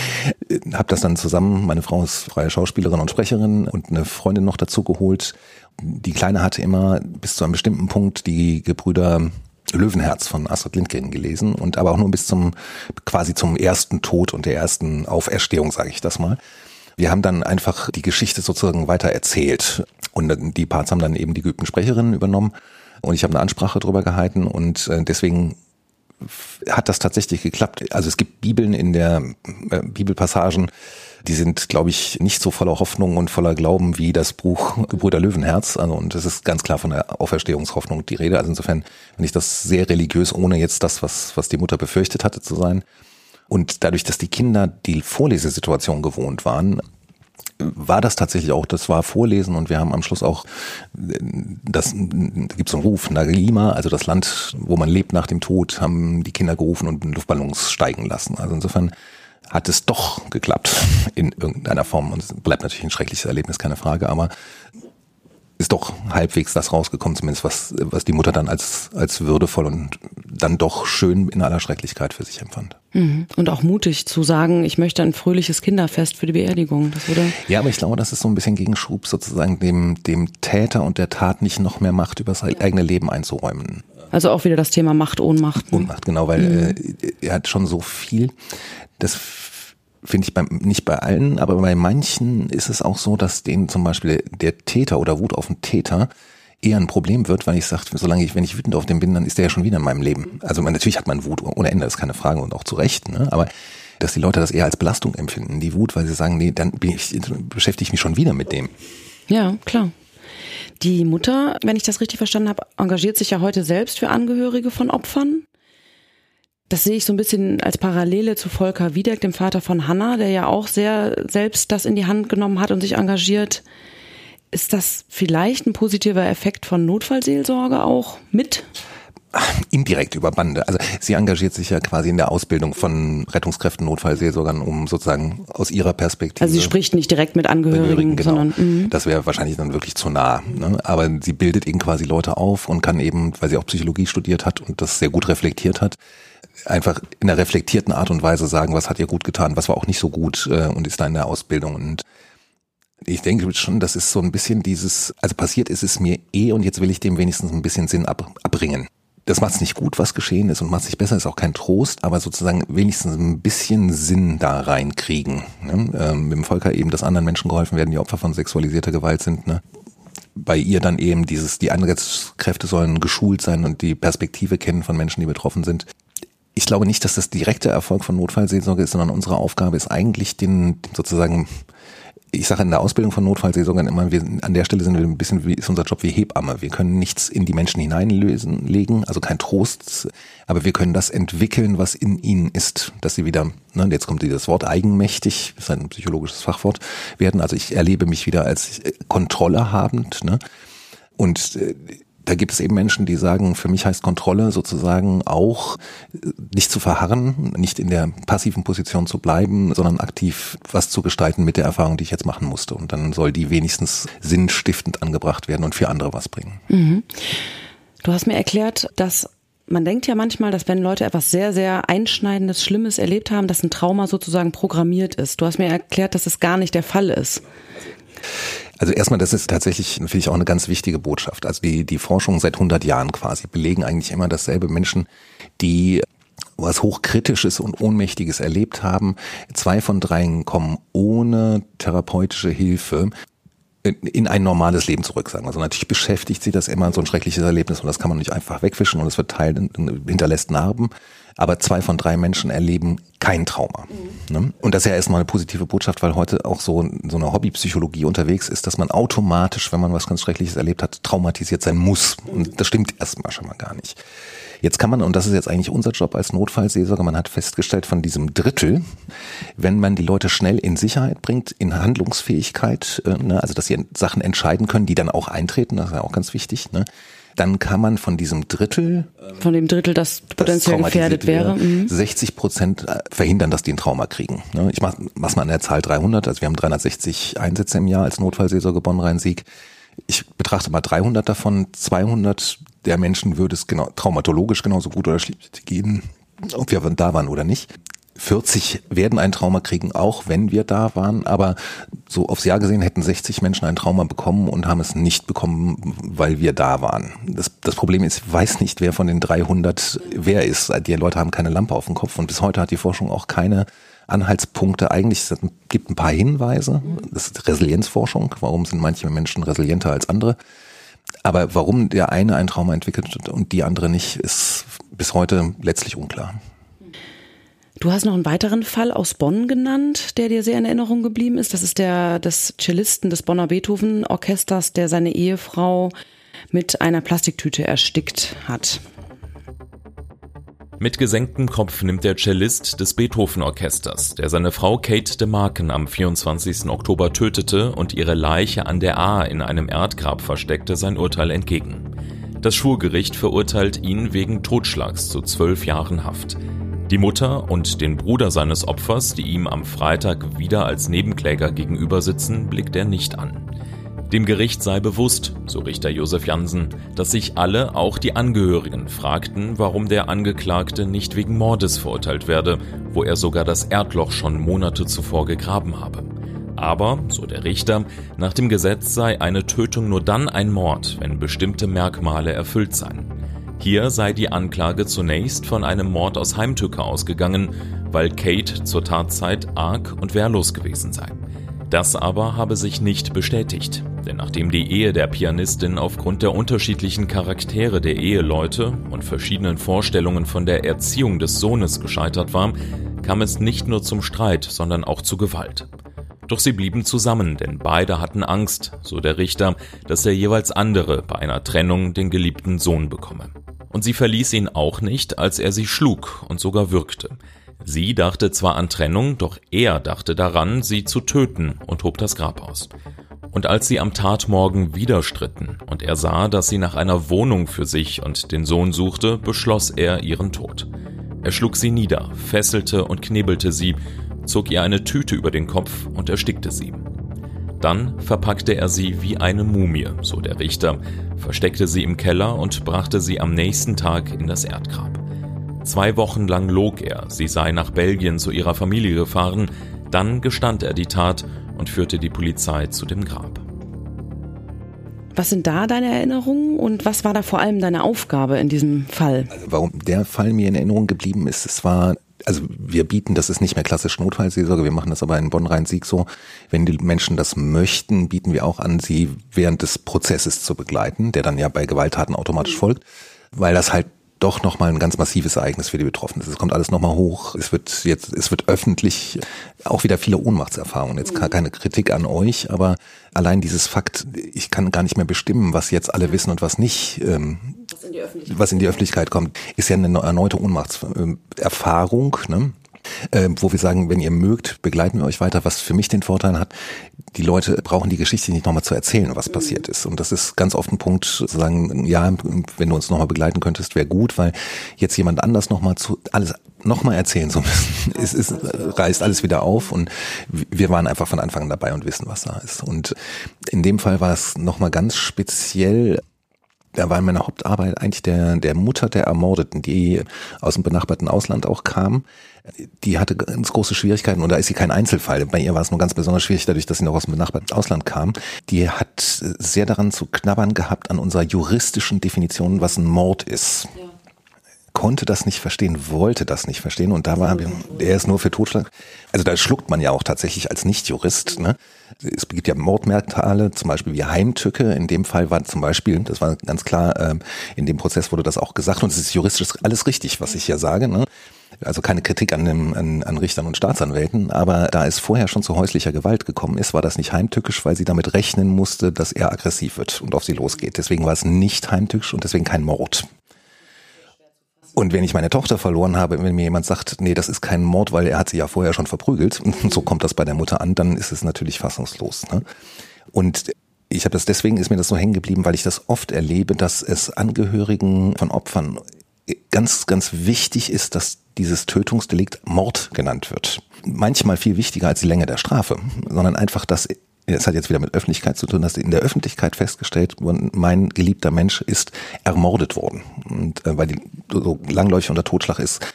hab das dann zusammen, meine Frau ist freie Schauspielerin und Sprecherin und eine Freundin noch dazu geholt die Kleine hatte immer bis zu einem bestimmten Punkt die Gebrüder Löwenherz von Astrid Lindgren gelesen und aber auch nur bis zum quasi zum ersten Tod und der ersten Auferstehung, sage ich das mal. Wir haben dann einfach die Geschichte sozusagen weiter erzählt und die Parts haben dann eben die geübten Sprecherinnen übernommen und ich habe eine Ansprache drüber gehalten und äh, deswegen hat das tatsächlich geklappt. Also es gibt Bibeln in der äh, Bibelpassagen, die sind, glaube ich, nicht so voller Hoffnung und voller Glauben wie das Buch Gebrüder Löwenherz. Also, und es ist ganz klar von der Auferstehungshoffnung die Rede. Also insofern finde ich das sehr religiös, ohne jetzt das, was, was die Mutter befürchtet hatte zu sein. Und dadurch, dass die Kinder die Vorlesesituation gewohnt waren, war das tatsächlich auch, das war Vorlesen und wir haben am Schluss auch, das da gibt es einen Ruf, Nagalima, also das Land, wo man lebt nach dem Tod, haben die Kinder gerufen und Luftballons steigen lassen. Also insofern hat es doch geklappt in irgendeiner Form. Und es bleibt natürlich ein schreckliches Erlebnis, keine Frage, aber ist doch halbwegs das rausgekommen, zumindest was, was die Mutter dann als, als würdevoll und dann doch schön in aller Schrecklichkeit für sich empfand. Mhm. Und auch mutig zu sagen, ich möchte ein fröhliches Kinderfest für die Beerdigung. Das würde ja, aber ich glaube, das ist so ein bisschen Gegenschub, sozusagen dem, dem Täter und der Tat nicht noch mehr Macht über sein eigenes Leben einzuräumen. Also auch wieder das Thema Macht, Ohnmacht. Ne? Ohnmacht, genau, weil mhm. äh, er hat schon so viel. Das finde ich bei, nicht bei allen, aber bei manchen ist es auch so, dass denen zum Beispiel der Täter oder Wut auf den Täter eher ein Problem wird, weil ich sage, solange ich, wenn ich wütend auf den bin, dann ist der ja schon wieder in meinem Leben. Also man, natürlich hat man Wut ohne Ende, das ist keine Frage und auch zu Recht, ne? aber dass die Leute das eher als Belastung empfinden, die Wut, weil sie sagen, nee, dann bin ich, beschäftige ich mich schon wieder mit dem. Ja, klar. Die Mutter, wenn ich das richtig verstanden habe, engagiert sich ja heute selbst für Angehörige von Opfern. Das sehe ich so ein bisschen als Parallele zu Volker Wiedeck, dem Vater von Hannah, der ja auch sehr selbst das in die Hand genommen hat und sich engagiert. Ist das vielleicht ein positiver Effekt von Notfallseelsorge auch mit? Indirekt über Bande. Also sie engagiert sich ja quasi in der Ausbildung von Rettungskräften, Notfallseelsorgern, um sozusagen aus ihrer Perspektive. Also sie spricht nicht direkt mit Angehörigen, genau. sondern mh. das wäre wahrscheinlich dann wirklich zu nah. Ne? Aber sie bildet eben quasi Leute auf und kann eben, weil sie auch Psychologie studiert hat und das sehr gut reflektiert hat, einfach in einer reflektierten Art und Weise sagen, was hat ihr gut getan, was war auch nicht so gut äh, und ist da in der Ausbildung und ich denke schon, das ist so ein bisschen dieses, also passiert ist es mir eh und jetzt will ich dem wenigstens ein bisschen Sinn ab, abbringen das macht es nicht gut, was geschehen ist und macht es nicht besser, ist auch kein Trost, aber sozusagen wenigstens ein bisschen Sinn da reinkriegen. Ne? Ähm, mit dem Volker eben, dass anderen Menschen geholfen werden, die Opfer von sexualisierter Gewalt sind. Ne? Bei ihr dann eben dieses, die Anrechtskräfte sollen geschult sein und die Perspektive kennen von Menschen, die betroffen sind. Ich glaube nicht, dass das direkte Erfolg von Notfallseelsorge ist, sondern unsere Aufgabe ist eigentlich den sozusagen ich sage in der Ausbildung von Notfallseelsorgern immer, wir, an der Stelle sind wir ein bisschen wie ist unser Job wie Hebamme. Wir können nichts in die Menschen hineinlösen, legen, also kein Trost, aber wir können das entwickeln, was in ihnen ist, dass sie wieder, ne, jetzt kommt dieses Wort eigenmächtig, ist ein psychologisches Fachwort, werden. Also ich erlebe mich wieder als Kontrolle habend, ne? Und äh, da gibt es eben Menschen, die sagen, für mich heißt Kontrolle sozusagen auch äh, nicht zu verharren, nicht in der passiven Position zu bleiben, sondern aktiv was zu gestalten mit der Erfahrung, die ich jetzt machen musste. Und dann soll die wenigstens sinnstiftend angebracht werden und für andere was bringen. Mhm. Du hast mir erklärt, dass man denkt ja manchmal, dass wenn Leute etwas sehr, sehr Einschneidendes, Schlimmes erlebt haben, dass ein Trauma sozusagen programmiert ist. Du hast mir erklärt, dass es gar nicht der Fall ist. Also erstmal, das ist tatsächlich, finde ich, auch eine ganz wichtige Botschaft. Also die, die Forschung seit 100 Jahren quasi belegen eigentlich immer dasselbe. Menschen, die was Hochkritisches und Ohnmächtiges erlebt haben. Zwei von dreien kommen ohne therapeutische Hilfe in ein normales Leben zurück, sagen. Also natürlich beschäftigt sie das immer so ein schreckliches Erlebnis und das kann man nicht einfach wegwischen und es wird Teil, hinterlässt Narben aber zwei von drei Menschen erleben kein Trauma. Mhm. Und das ist ja erstmal eine positive Botschaft, weil heute auch so, so eine Hobbypsychologie unterwegs ist, dass man automatisch, wenn man was ganz Schreckliches erlebt hat, traumatisiert sein muss. Und das stimmt erstmal schon mal gar nicht. Jetzt kann man, und das ist jetzt eigentlich unser Job als Notfallseelsorger, man hat festgestellt, von diesem Drittel, wenn man die Leute schnell in Sicherheit bringt, in Handlungsfähigkeit, äh, ne, also dass sie Sachen entscheiden können, die dann auch eintreten, das ist ja auch ganz wichtig, ne, dann kann man von diesem Drittel, von dem Drittel, das potenziell das gefährdet wäre, 60 mhm. Prozent äh, verhindern, dass die ein Trauma kriegen. Ne? Ich mach, mach's mal an der Zahl 300, also wir haben 360 Einsätze im Jahr als Notfallseelsorge Bonn-Rhein-Sieg. Ich betrachte mal 300 davon, 200 der Menschen würde es genau, traumatologisch genauso gut oder schlecht gehen, ob wir da waren oder nicht. 40 werden ein Trauma kriegen, auch wenn wir da waren, aber so aufs Jahr gesehen hätten 60 Menschen ein Trauma bekommen und haben es nicht bekommen, weil wir da waren. Das, das Problem ist, ich weiß nicht, wer von den 300 wer ist. Die Leute haben keine Lampe auf dem Kopf und bis heute hat die Forschung auch keine Anhaltspunkte. Eigentlich es gibt ein paar Hinweise. Das ist Resilienzforschung. Warum sind manche Menschen resilienter als andere? Aber warum der eine ein Trauma entwickelt und die andere nicht, ist bis heute letztlich unklar. Du hast noch einen weiteren Fall aus Bonn genannt, der dir sehr in Erinnerung geblieben ist. Das ist der des Cellisten des Bonner Beethoven Orchesters, der seine Ehefrau mit einer Plastiktüte erstickt hat. Mit gesenktem Kopf nimmt der Cellist des Beethoven Orchesters, der seine Frau Kate de Marken am 24. Oktober tötete und ihre Leiche an der A in einem Erdgrab versteckte, sein Urteil entgegen. Das Schwurgericht verurteilt ihn wegen Totschlags zu zwölf Jahren Haft. Die Mutter und den Bruder seines Opfers, die ihm am Freitag wieder als Nebenkläger gegenüber sitzen, blickt er nicht an. Dem Gericht sei bewusst, so Richter Josef Jansen, dass sich alle, auch die Angehörigen, fragten, warum der Angeklagte nicht wegen Mordes verurteilt werde, wo er sogar das Erdloch schon Monate zuvor gegraben habe. Aber, so der Richter, nach dem Gesetz sei eine Tötung nur dann ein Mord, wenn bestimmte Merkmale erfüllt seien. Hier sei die Anklage zunächst von einem Mord aus Heimtücke ausgegangen, weil Kate zur Tatzeit arg und wehrlos gewesen sei. Das aber habe sich nicht bestätigt, denn nachdem die Ehe der Pianistin aufgrund der unterschiedlichen Charaktere der Eheleute und verschiedenen Vorstellungen von der Erziehung des Sohnes gescheitert war, kam es nicht nur zum Streit, sondern auch zu Gewalt. Doch sie blieben zusammen, denn beide hatten Angst, so der Richter, dass der jeweils andere bei einer Trennung den geliebten Sohn bekomme. Und sie verließ ihn auch nicht, als er sie schlug und sogar würgte. Sie dachte zwar an Trennung, doch er dachte daran, sie zu töten und hob das Grab aus. Und als sie am Tatmorgen wieder stritten und er sah, dass sie nach einer Wohnung für sich und den Sohn suchte, beschloss er ihren Tod. Er schlug sie nieder, fesselte und knebelte sie, zog ihr eine Tüte über den Kopf und erstickte sie. Dann verpackte er sie wie eine Mumie, so der Richter, versteckte sie im Keller und brachte sie am nächsten Tag in das Erdgrab. Zwei Wochen lang log er, sie sei nach Belgien zu ihrer Familie gefahren, dann gestand er die Tat und führte die Polizei zu dem Grab. Was sind da deine Erinnerungen und was war da vor allem deine Aufgabe in diesem Fall? Also warum der Fall mir in Erinnerung geblieben ist, es war also wir bieten, das ist nicht mehr klassisch Notfallseelsorge, wir machen das aber in Bonn-Rhein-Sieg so. Wenn die Menschen das möchten, bieten wir auch an, sie während des Prozesses zu begleiten, der dann ja bei Gewalttaten automatisch folgt, weil das halt doch nochmal ein ganz massives Ereignis für die Betroffenen. Es kommt alles nochmal hoch. Es wird jetzt, es wird öffentlich auch wieder viele Ohnmachtserfahrungen. Jetzt keine Kritik an euch, aber allein dieses Fakt, ich kann gar nicht mehr bestimmen, was jetzt alle wissen und was nicht, ähm, was, in was in die Öffentlichkeit kommt, ist ja eine erneute Ohnmachtserfahrung. Ne? äh, wo wir sagen, wenn ihr mögt, begleiten wir euch weiter, was für mich den Vorteil hat, die Leute brauchen die Geschichte nicht nochmal zu erzählen, was passiert ist. Und das ist ganz oft ein Punkt, zu sagen, ja, wenn du uns nochmal begleiten könntest, wäre gut, weil jetzt jemand anders nochmal zu, alles nochmal erzählen zu müssen, es, es reißt alles wieder auf und wir waren einfach von Anfang an dabei und wissen, was da ist. Und in dem Fall war es nochmal ganz speziell, da war meine Hauptarbeit eigentlich der, der Mutter der Ermordeten, die aus dem benachbarten Ausland auch kam. Die hatte ganz große Schwierigkeiten und da ist sie kein Einzelfall. Bei ihr war es nur ganz besonders schwierig, dadurch, dass sie noch aus dem benachbarten Ausland kam. Die hat sehr daran zu knabbern gehabt an unserer juristischen Definition, was ein Mord ist. Ja konnte das nicht verstehen, wollte das nicht verstehen und da war er ist nur für Totschlag. Also da schluckt man ja auch tatsächlich als Nicht-Jurist. Ne? Es gibt ja Mordmerkmale, zum Beispiel wie Heimtücke. In dem Fall war zum Beispiel, das war ganz klar, ähm, in dem Prozess wurde das auch gesagt und es ist juristisch alles richtig, was ich hier sage. Ne? Also keine Kritik an, dem, an, an Richtern und Staatsanwälten, aber da es vorher schon zu häuslicher Gewalt gekommen ist, war das nicht heimtückisch, weil sie damit rechnen musste, dass er aggressiv wird und auf sie losgeht. Deswegen war es nicht heimtückisch und deswegen kein Mord. Und wenn ich meine Tochter verloren habe, wenn mir jemand sagt, nee, das ist kein Mord, weil er hat sie ja vorher schon verprügelt, und so kommt das bei der Mutter an, dann ist es natürlich fassungslos. Ne? Und ich habe das deswegen ist mir das so hängen geblieben, weil ich das oft erlebe, dass es Angehörigen von Opfern ganz, ganz wichtig ist, dass dieses Tötungsdelikt Mord genannt wird. Manchmal viel wichtiger als die Länge der Strafe, sondern einfach, dass es hat jetzt wieder mit Öffentlichkeit zu tun, dass in der Öffentlichkeit festgestellt wurde, mein geliebter Mensch ist ermordet worden. Und äh, weil die so langläufig unter Totschlag ist,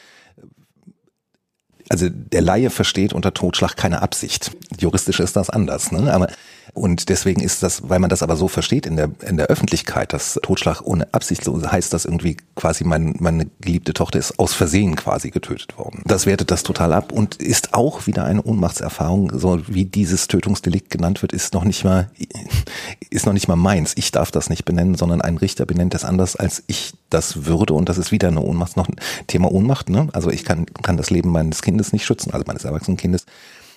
also der Laie versteht unter Totschlag keine Absicht. Juristisch ist das anders, ne? Aber und deswegen ist das, weil man das aber so versteht in der, in der Öffentlichkeit, dass Totschlag ohne Absicht so heißt, dass irgendwie quasi mein, meine geliebte Tochter ist aus Versehen quasi getötet worden. Das wertet das total ab und ist auch wieder eine Ohnmachtserfahrung, so wie dieses Tötungsdelikt genannt wird, ist noch nicht mal, ist noch nicht mal meins. Ich darf das nicht benennen, sondern ein Richter benennt das anders, als ich das würde und das ist wieder eine Ohnmacht, noch ein Thema Ohnmacht, ne? Also ich kann, kann das Leben meines Kindes nicht schützen, also meines erwachsenen Kindes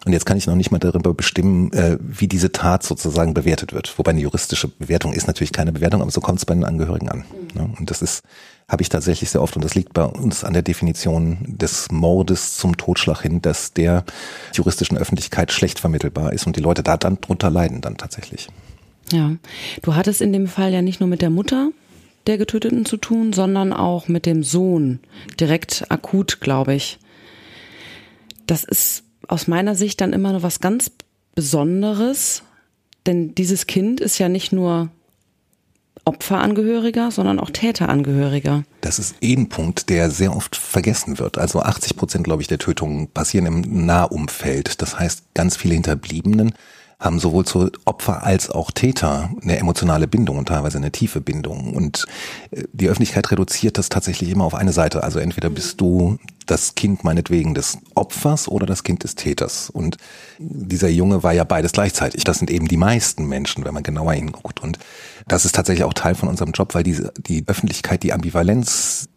und jetzt kann ich noch nicht mal darüber bestimmen, äh, wie diese Tat sozusagen bewertet wird. Wobei eine juristische Bewertung ist natürlich keine Bewertung, aber so kommt es bei den Angehörigen an. Mhm. Und das ist, habe ich tatsächlich sehr oft, und das liegt bei uns an der Definition des Mordes zum Totschlag hin, dass der juristischen Öffentlichkeit schlecht vermittelbar ist und die Leute da dann drunter leiden dann tatsächlich. Ja, du hattest in dem Fall ja nicht nur mit der Mutter der Getöteten zu tun, sondern auch mit dem Sohn, direkt akut, glaube ich. Das ist aus meiner Sicht dann immer noch was ganz Besonderes, denn dieses Kind ist ja nicht nur Opferangehöriger, sondern auch Täterangehöriger. Das ist eh ein Punkt, der sehr oft vergessen wird. Also 80 Prozent, glaube ich, der Tötungen passieren im Nahumfeld. Das heißt, ganz viele Hinterbliebenen haben sowohl zu Opfer als auch Täter eine emotionale Bindung und teilweise eine tiefe Bindung. Und äh, die Öffentlichkeit reduziert das tatsächlich immer auf eine Seite. Also entweder bist du das Kind meinetwegen des Opfers oder das Kind des Täters. Und dieser Junge war ja beides gleichzeitig. Das sind eben die meisten Menschen, wenn man genauer hinguckt. Und das ist tatsächlich auch Teil von unserem Job, weil diese, die Öffentlichkeit die Ambivalenz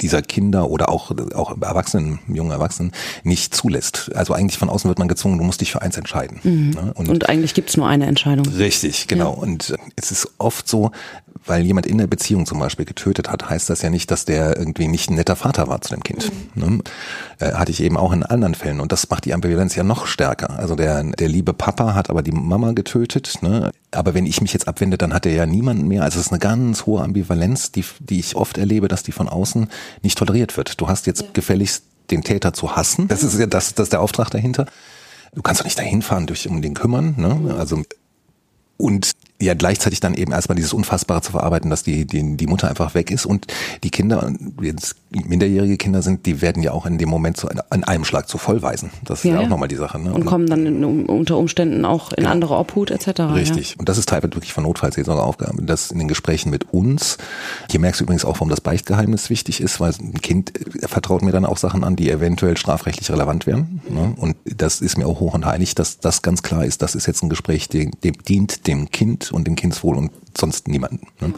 dieser Kinder oder auch, auch Erwachsenen, jungen Erwachsenen nicht zulässt. Also eigentlich von außen wird man gezwungen, du musst dich für eins entscheiden. Mhm. Ne? Und, und, eigentlich gibt's nur eine Entscheidung. Richtig, genau. Ja. Und es ist oft so, weil jemand in der Beziehung zum Beispiel getötet hat, heißt das ja nicht, dass der irgendwie nicht ein netter Vater war zu dem Kind. Mhm. Ne? Äh, hatte ich eben auch in anderen Fällen. Und das macht die Ambivalenz ja noch stärker. Also der, der liebe Papa hat aber die Mama getötet. Ne? Aber wenn ich mich jetzt abwende, dann hat er ja niemanden mehr. Also es ist eine ganz hohe Ambivalenz, die, die ich oft erlebe, dass die von außen nicht toleriert wird. Du hast jetzt ja. gefälligst den Täter zu hassen. Das ist ja das, das ist der Auftrag dahinter. Du kannst doch nicht dahin fahren, dich um den kümmern. Ne? Also und ja gleichzeitig dann eben erstmal dieses Unfassbare zu verarbeiten, dass die, die, die Mutter einfach weg ist und die Kinder, jetzt minderjährige Kinder sind, die werden ja auch in dem Moment so an einem Schlag zu Vollweisen. Das ist ja, ja auch nochmal die Sache. Ne? Und kommen dann in, unter Umständen auch in genau. andere Obhut etc. Richtig. Ja. Und das ist teilweise wirklich von Notfallseelsorgeaufgaben. Das in den Gesprächen mit uns. Hier merkst du übrigens auch, warum das Beichtgeheimnis wichtig ist, weil ein Kind vertraut mir dann auch Sachen an, die eventuell strafrechtlich relevant wären. Ne? Und das ist mir auch hoch und heilig, dass das ganz klar ist, das ist jetzt ein Gespräch, dem, dem dient dem Kind und dem Kindswohl und sonst niemanden. Ne?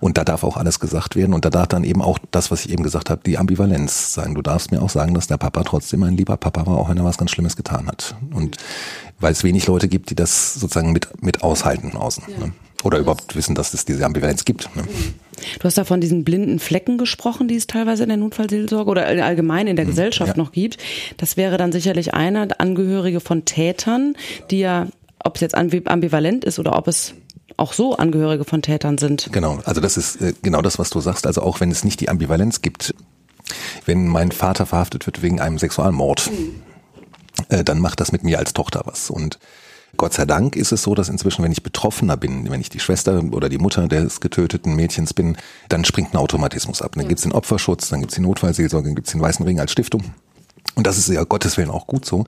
Und da darf auch alles gesagt werden und da darf dann eben auch das, was ich eben gesagt habe, die Ambivalenz sein. Du darfst mir auch sagen, dass der Papa trotzdem ein lieber Papa war, auch wenn er was ganz Schlimmes getan hat. Und weil es wenig Leute gibt, die das sozusagen mit, mit aushalten außen. Ja. Ne? Oder überhaupt wissen, dass es diese Ambivalenz gibt. Ne? Du hast da von diesen blinden Flecken gesprochen, die es teilweise in der Notfallseelsorge oder allgemein in der mhm. Gesellschaft ja. noch gibt. Das wäre dann sicherlich einer, Angehörige von Tätern, die ja, ob es jetzt ambivalent ist oder ob es auch so Angehörige von Tätern sind. Genau, also das ist äh, genau das, was du sagst. Also auch wenn es nicht die Ambivalenz gibt, wenn mein Vater verhaftet wird wegen einem Sexualmord, mhm. äh, dann macht das mit mir als Tochter was. Und Gott sei Dank ist es so, dass inzwischen, wenn ich Betroffener bin, wenn ich die Schwester oder die Mutter des getöteten Mädchens bin, dann springt ein Automatismus ab. Dann ja. gibt's den Opferschutz, dann gibt's die Notfallseelsorge, dann gibt's den Weißen Ring als Stiftung. Und das ist ja Gottes Willen auch gut so.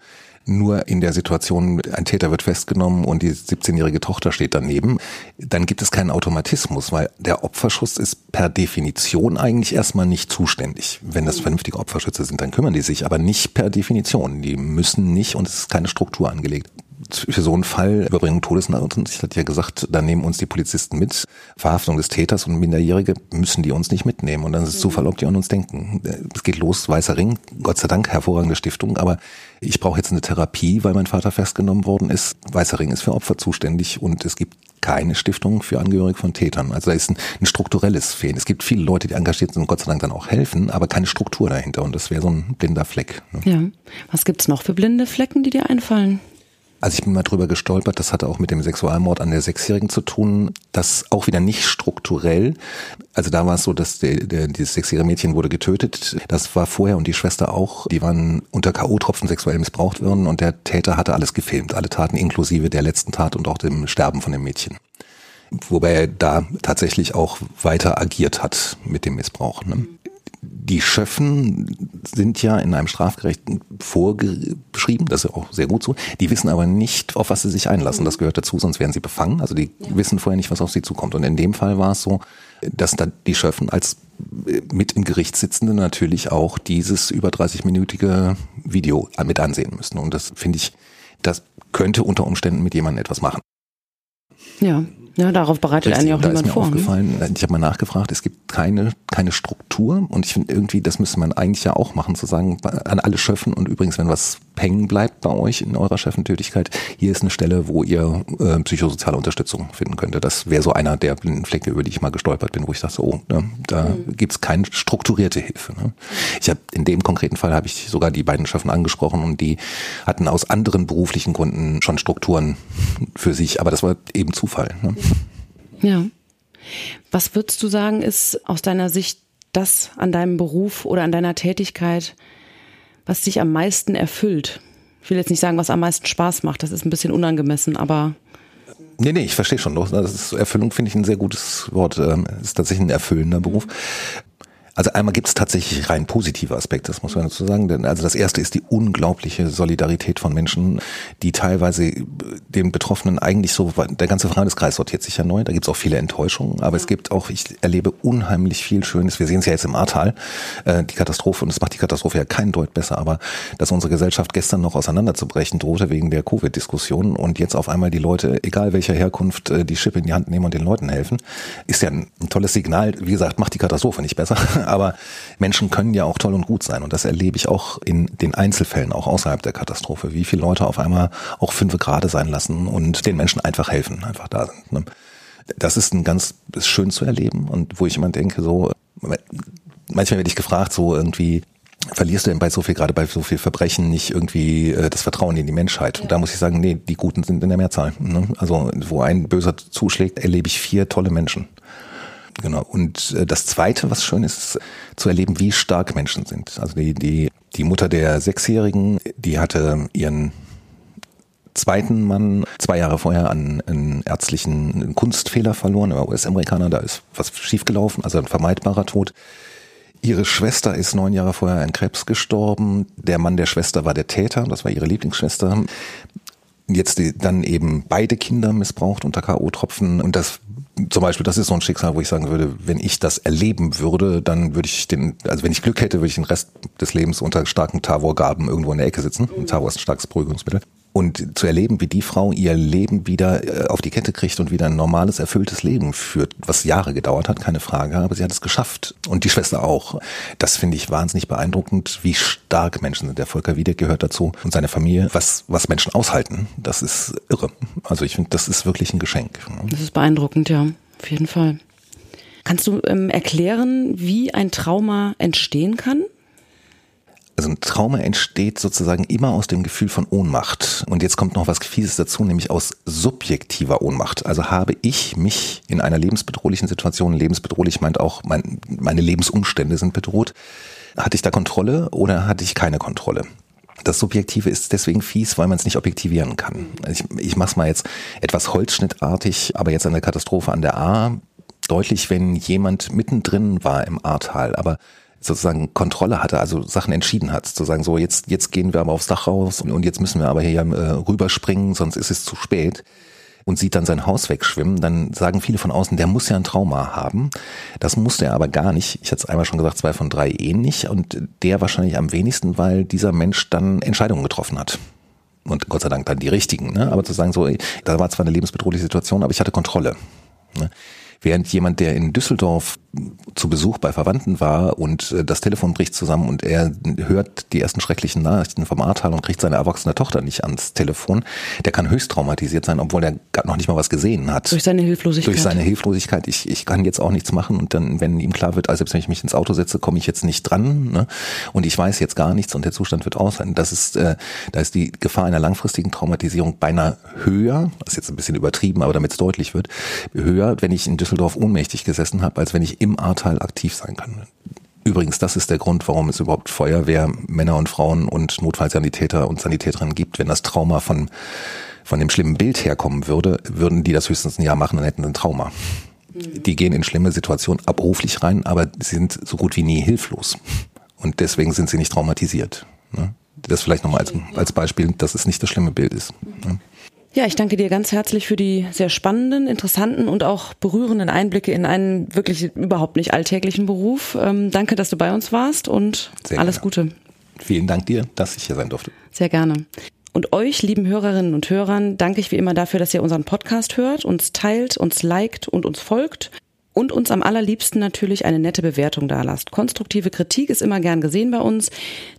Nur in der Situation, ein Täter wird festgenommen und die 17-jährige Tochter steht daneben, dann gibt es keinen Automatismus, weil der Opferschutz ist per Definition eigentlich erstmal nicht zuständig. Wenn das vernünftige Opferschütze sind, dann kümmern die sich, aber nicht per Definition. Die müssen nicht und es ist keine Struktur angelegt für so einen Fall Überbringung Todesnachrichten, ich hatte ja gesagt, da nehmen uns die Polizisten mit. Verhaftung des Täters und Minderjährige müssen die uns nicht mitnehmen. Und dann ist es Zufall, ob die an uns denken. Es geht los, Weißer Ring, Gott sei Dank, hervorragende Stiftung, aber ich brauche jetzt eine Therapie, weil mein Vater festgenommen worden ist. Weißer Ring ist für Opfer zuständig und es gibt keine Stiftung für Angehörige von Tätern. Also da ist ein, ein strukturelles Fehlen. Es gibt viele Leute, die engagiert sind und Gott sei Dank dann auch helfen, aber keine Struktur dahinter. Und das wäre so ein blinder Fleck. Ne? Ja. Was gibt's noch für blinde Flecken, die dir einfallen? Also ich bin mal drüber gestolpert, das hatte auch mit dem Sexualmord an der Sechsjährigen zu tun, das auch wieder nicht strukturell. Also da war es so, dass der, der, dieses sechsjährige Mädchen wurde getötet. Das war vorher und die Schwester auch. Die waren unter K.O.-Tropfen sexuell missbraucht worden und der Täter hatte alles gefilmt, alle Taten inklusive der letzten Tat und auch dem Sterben von dem Mädchen. Wobei er da tatsächlich auch weiter agiert hat mit dem Missbrauch. Ne? Die Schöffen sind ja in einem strafgerechten vorgeschrieben, das ist ja auch sehr gut so. Die wissen aber nicht, auf was sie sich einlassen. Das gehört dazu, sonst werden sie befangen. Also die ja. wissen vorher nicht, was auf sie zukommt. Und in dem Fall war es so, dass da die Schöffen als äh, mit im Gericht sitzende natürlich auch dieses über 30-minütige Video mit ansehen müssen. Und das finde ich, das könnte unter Umständen mit jemandem etwas machen. Ja, ja, darauf bereitet Richtig, einen ja auch da niemand ist mir vor. Ne? Aufgefallen, ne? Ich habe mal nachgefragt, es gibt keine, keine Struktur und ich finde irgendwie, das müsste man eigentlich ja auch machen, zu sagen, an alle Schöffen und übrigens, wenn was hängen bleibt bei euch in eurer Chefentätigkeit, hier ist eine Stelle, wo ihr äh, psychosoziale Unterstützung finden könntet. Das wäre so einer der blinden Flecke, über die ich mal gestolpert bin, wo ich dachte, oh, ne, da mhm. gibt's keine strukturierte Hilfe. Ne? Ich habe in dem konkreten Fall habe ich sogar die beiden Schöffen angesprochen und die hatten aus anderen beruflichen Gründen schon Strukturen für sich, aber das war eben Zufall. Ne? Ja. Was würdest du sagen, ist aus deiner Sicht das an deinem Beruf oder an deiner Tätigkeit, was dich am meisten erfüllt? Ich will jetzt nicht sagen, was am meisten Spaß macht, das ist ein bisschen unangemessen, aber. Nee, nee, ich verstehe schon. Das ist, Erfüllung finde ich ein sehr gutes Wort. Ähm, ist tatsächlich ein erfüllender Beruf. Also einmal gibt es tatsächlich rein positive Aspekte, das muss man dazu sagen. Also das erste ist die unglaubliche Solidarität von Menschen, die teilweise den Betroffenen eigentlich so, der ganze Freundeskreis sortiert sich ja neu, da gibt es auch viele Enttäuschungen, aber es gibt auch, ich erlebe unheimlich viel Schönes. Wir sehen es ja jetzt im Ahrtal, äh, die Katastrophe, und es macht die Katastrophe ja keinen Deut besser, aber dass unsere Gesellschaft gestern noch auseinanderzubrechen drohte wegen der Covid-Diskussion und jetzt auf einmal die Leute, egal welcher Herkunft, äh, die Schippe in die Hand nehmen und den Leuten helfen, ist ja ein, ein tolles Signal. Wie gesagt, macht die Katastrophe nicht besser, Ne? Aber Menschen können ja auch toll und gut sein und das erlebe ich auch in den Einzelfällen, auch außerhalb der Katastrophe, wie viele Leute auf einmal auch fünfe Grade sein lassen und den Menschen einfach helfen, einfach da sind. Ne? Das ist ein ganz ist schön zu erleben und wo ich immer denke, so manchmal werde ich gefragt, so irgendwie, verlierst du denn bei so viel, gerade bei so viel Verbrechen, nicht irgendwie äh, das Vertrauen in die Menschheit? Und da muss ich sagen, nee, die Guten sind in der Mehrzahl. Ne? Also wo ein Böser zuschlägt, erlebe ich vier tolle Menschen. Genau. Und äh, das Zweite, was schön ist, ist zu erleben, wie stark Menschen sind. Also die, die, die Mutter der Sechsjährigen, die hatte ihren zweiten Mann zwei Jahre vorher an einen ärztlichen Kunstfehler verloren, er war US-Amerikaner, da ist was schiefgelaufen, also ein vermeidbarer Tod. Ihre Schwester ist neun Jahre vorher an Krebs gestorben. Der Mann der Schwester war der Täter, das war ihre Lieblingsschwester. Jetzt die, dann eben beide Kinder missbraucht unter K.O.-Tropfen und das zum Beispiel, das ist so ein Schicksal, wo ich sagen würde, wenn ich das erleben würde, dann würde ich den, also wenn ich Glück hätte, würde ich den Rest des Lebens unter starken Tavor-Gaben irgendwo in der Ecke sitzen. Tavor ist ein starkes Beruhigungsmittel und zu erleben, wie die Frau ihr Leben wieder äh, auf die Kette kriegt und wieder ein normales, erfülltes Leben führt, was Jahre gedauert hat, keine Frage, aber sie hat es geschafft. Und die Schwester auch. Das finde ich wahnsinnig beeindruckend, wie stark Menschen sind. Der Volker Wiedek gehört dazu und seine Familie, was, was Menschen aushalten. Das ist irre. Also ich finde, das ist wirklich ein Geschenk. Das ist beeindruckend, ja, auf jeden Fall. Kannst du ähm, erklären, wie ein Trauma entstehen kann? Also ein Trauma entsteht sozusagen immer aus dem Gefühl von Ohnmacht. Und jetzt kommt noch was Fieses dazu, nämlich aus subjektiver Ohnmacht. Also habe ich mich in einer lebensbedrohlichen Situation, lebensbedrohlich meint auch, mein, meine Lebensumstände sind bedroht, hatte ich da Kontrolle oder hatte ich keine Kontrolle? Das Subjektive ist deswegen fies, weil man es nicht objektivieren kann. Ich, ich mache es mal jetzt etwas holzschnittartig, aber jetzt an der Katastrophe an der A deutlich, wenn jemand mittendrin war im Ahrtal, aber sozusagen Kontrolle hatte, also Sachen entschieden hat, zu sagen, so jetzt, jetzt gehen wir aber aufs Dach raus und jetzt müssen wir aber hier äh, rüberspringen, sonst ist es zu spät und sieht dann sein Haus wegschwimmen, dann sagen viele von außen, der muss ja ein Trauma haben. Das musste er aber gar nicht. Ich hatte es einmal schon gesagt, zwei von drei eh nicht und der wahrscheinlich am wenigsten, weil dieser Mensch dann Entscheidungen getroffen hat und Gott sei Dank dann die richtigen. Ne? Aber zu sagen, so, da war zwar eine lebensbedrohliche Situation, aber ich hatte Kontrolle. Ne? Während jemand, der in Düsseldorf zu Besuch bei Verwandten war und äh, das Telefon bricht zusammen und er hört die ersten schrecklichen Nachrichten vom Ahrtal und kriegt seine erwachsene Tochter nicht ans Telefon, der kann höchst traumatisiert sein, obwohl er noch nicht mal was gesehen hat. Durch seine Hilflosigkeit. Durch seine Hilflosigkeit. Ich, ich kann jetzt auch nichts machen und dann, wenn ihm klar wird, also selbst wenn ich mich ins Auto setze, komme ich jetzt nicht dran ne? und ich weiß jetzt gar nichts und der Zustand wird aus sein. Das ist, äh, da ist die Gefahr einer langfristigen Traumatisierung beinahe höher, das ist jetzt ein bisschen übertrieben, aber damit es deutlich wird, höher, wenn ich in Düsseldorf ohnmächtig gesessen habe, als wenn ich im Ahrtal aktiv sein kann. Übrigens, das ist der Grund, warum es überhaupt Feuerwehr, Männer und Frauen und Notfallsanitäter und Sanitäterinnen gibt. Wenn das Trauma von, von dem schlimmen Bild herkommen würde, würden die das höchstens ein Jahr machen und hätten ein Trauma. Die gehen in schlimme Situationen abruflich rein, aber sie sind so gut wie nie hilflos. Und deswegen sind sie nicht traumatisiert. Ne? Das vielleicht nochmal als, als Beispiel, dass es nicht das schlimme Bild ist. Ja, ich danke dir ganz herzlich für die sehr spannenden, interessanten und auch berührenden Einblicke in einen wirklich überhaupt nicht alltäglichen Beruf. Ähm, danke, dass du bei uns warst und sehr alles Gute. Vielen Dank dir, dass ich hier sein durfte. Sehr gerne. Und euch, lieben Hörerinnen und Hörern, danke ich wie immer dafür, dass ihr unseren Podcast hört, uns teilt, uns liked und uns folgt und uns am allerliebsten natürlich eine nette Bewertung dalasst. Konstruktive Kritik ist immer gern gesehen bei uns.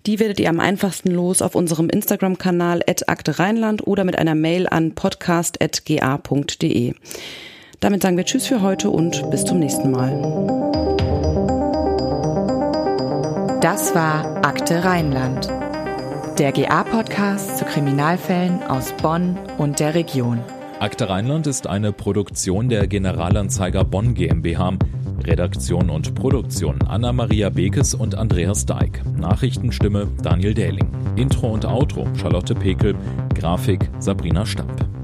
Die werdet ihr am einfachsten los auf unserem Instagram-Kanal akte Rheinland oder mit einer Mail an podcast.ga.de. Damit sagen wir Tschüss für heute und bis zum nächsten Mal. Das war Akte Rheinland, der GA-Podcast zu Kriminalfällen aus Bonn und der Region. Akte Rheinland ist eine Produktion der Generalanzeiger Bonn GmbH. Redaktion und Produktion Anna-Maria Bekes und Andreas Deik. Nachrichtenstimme Daniel Dähling. Intro und Outro Charlotte Pekel. Grafik Sabrina Stamp.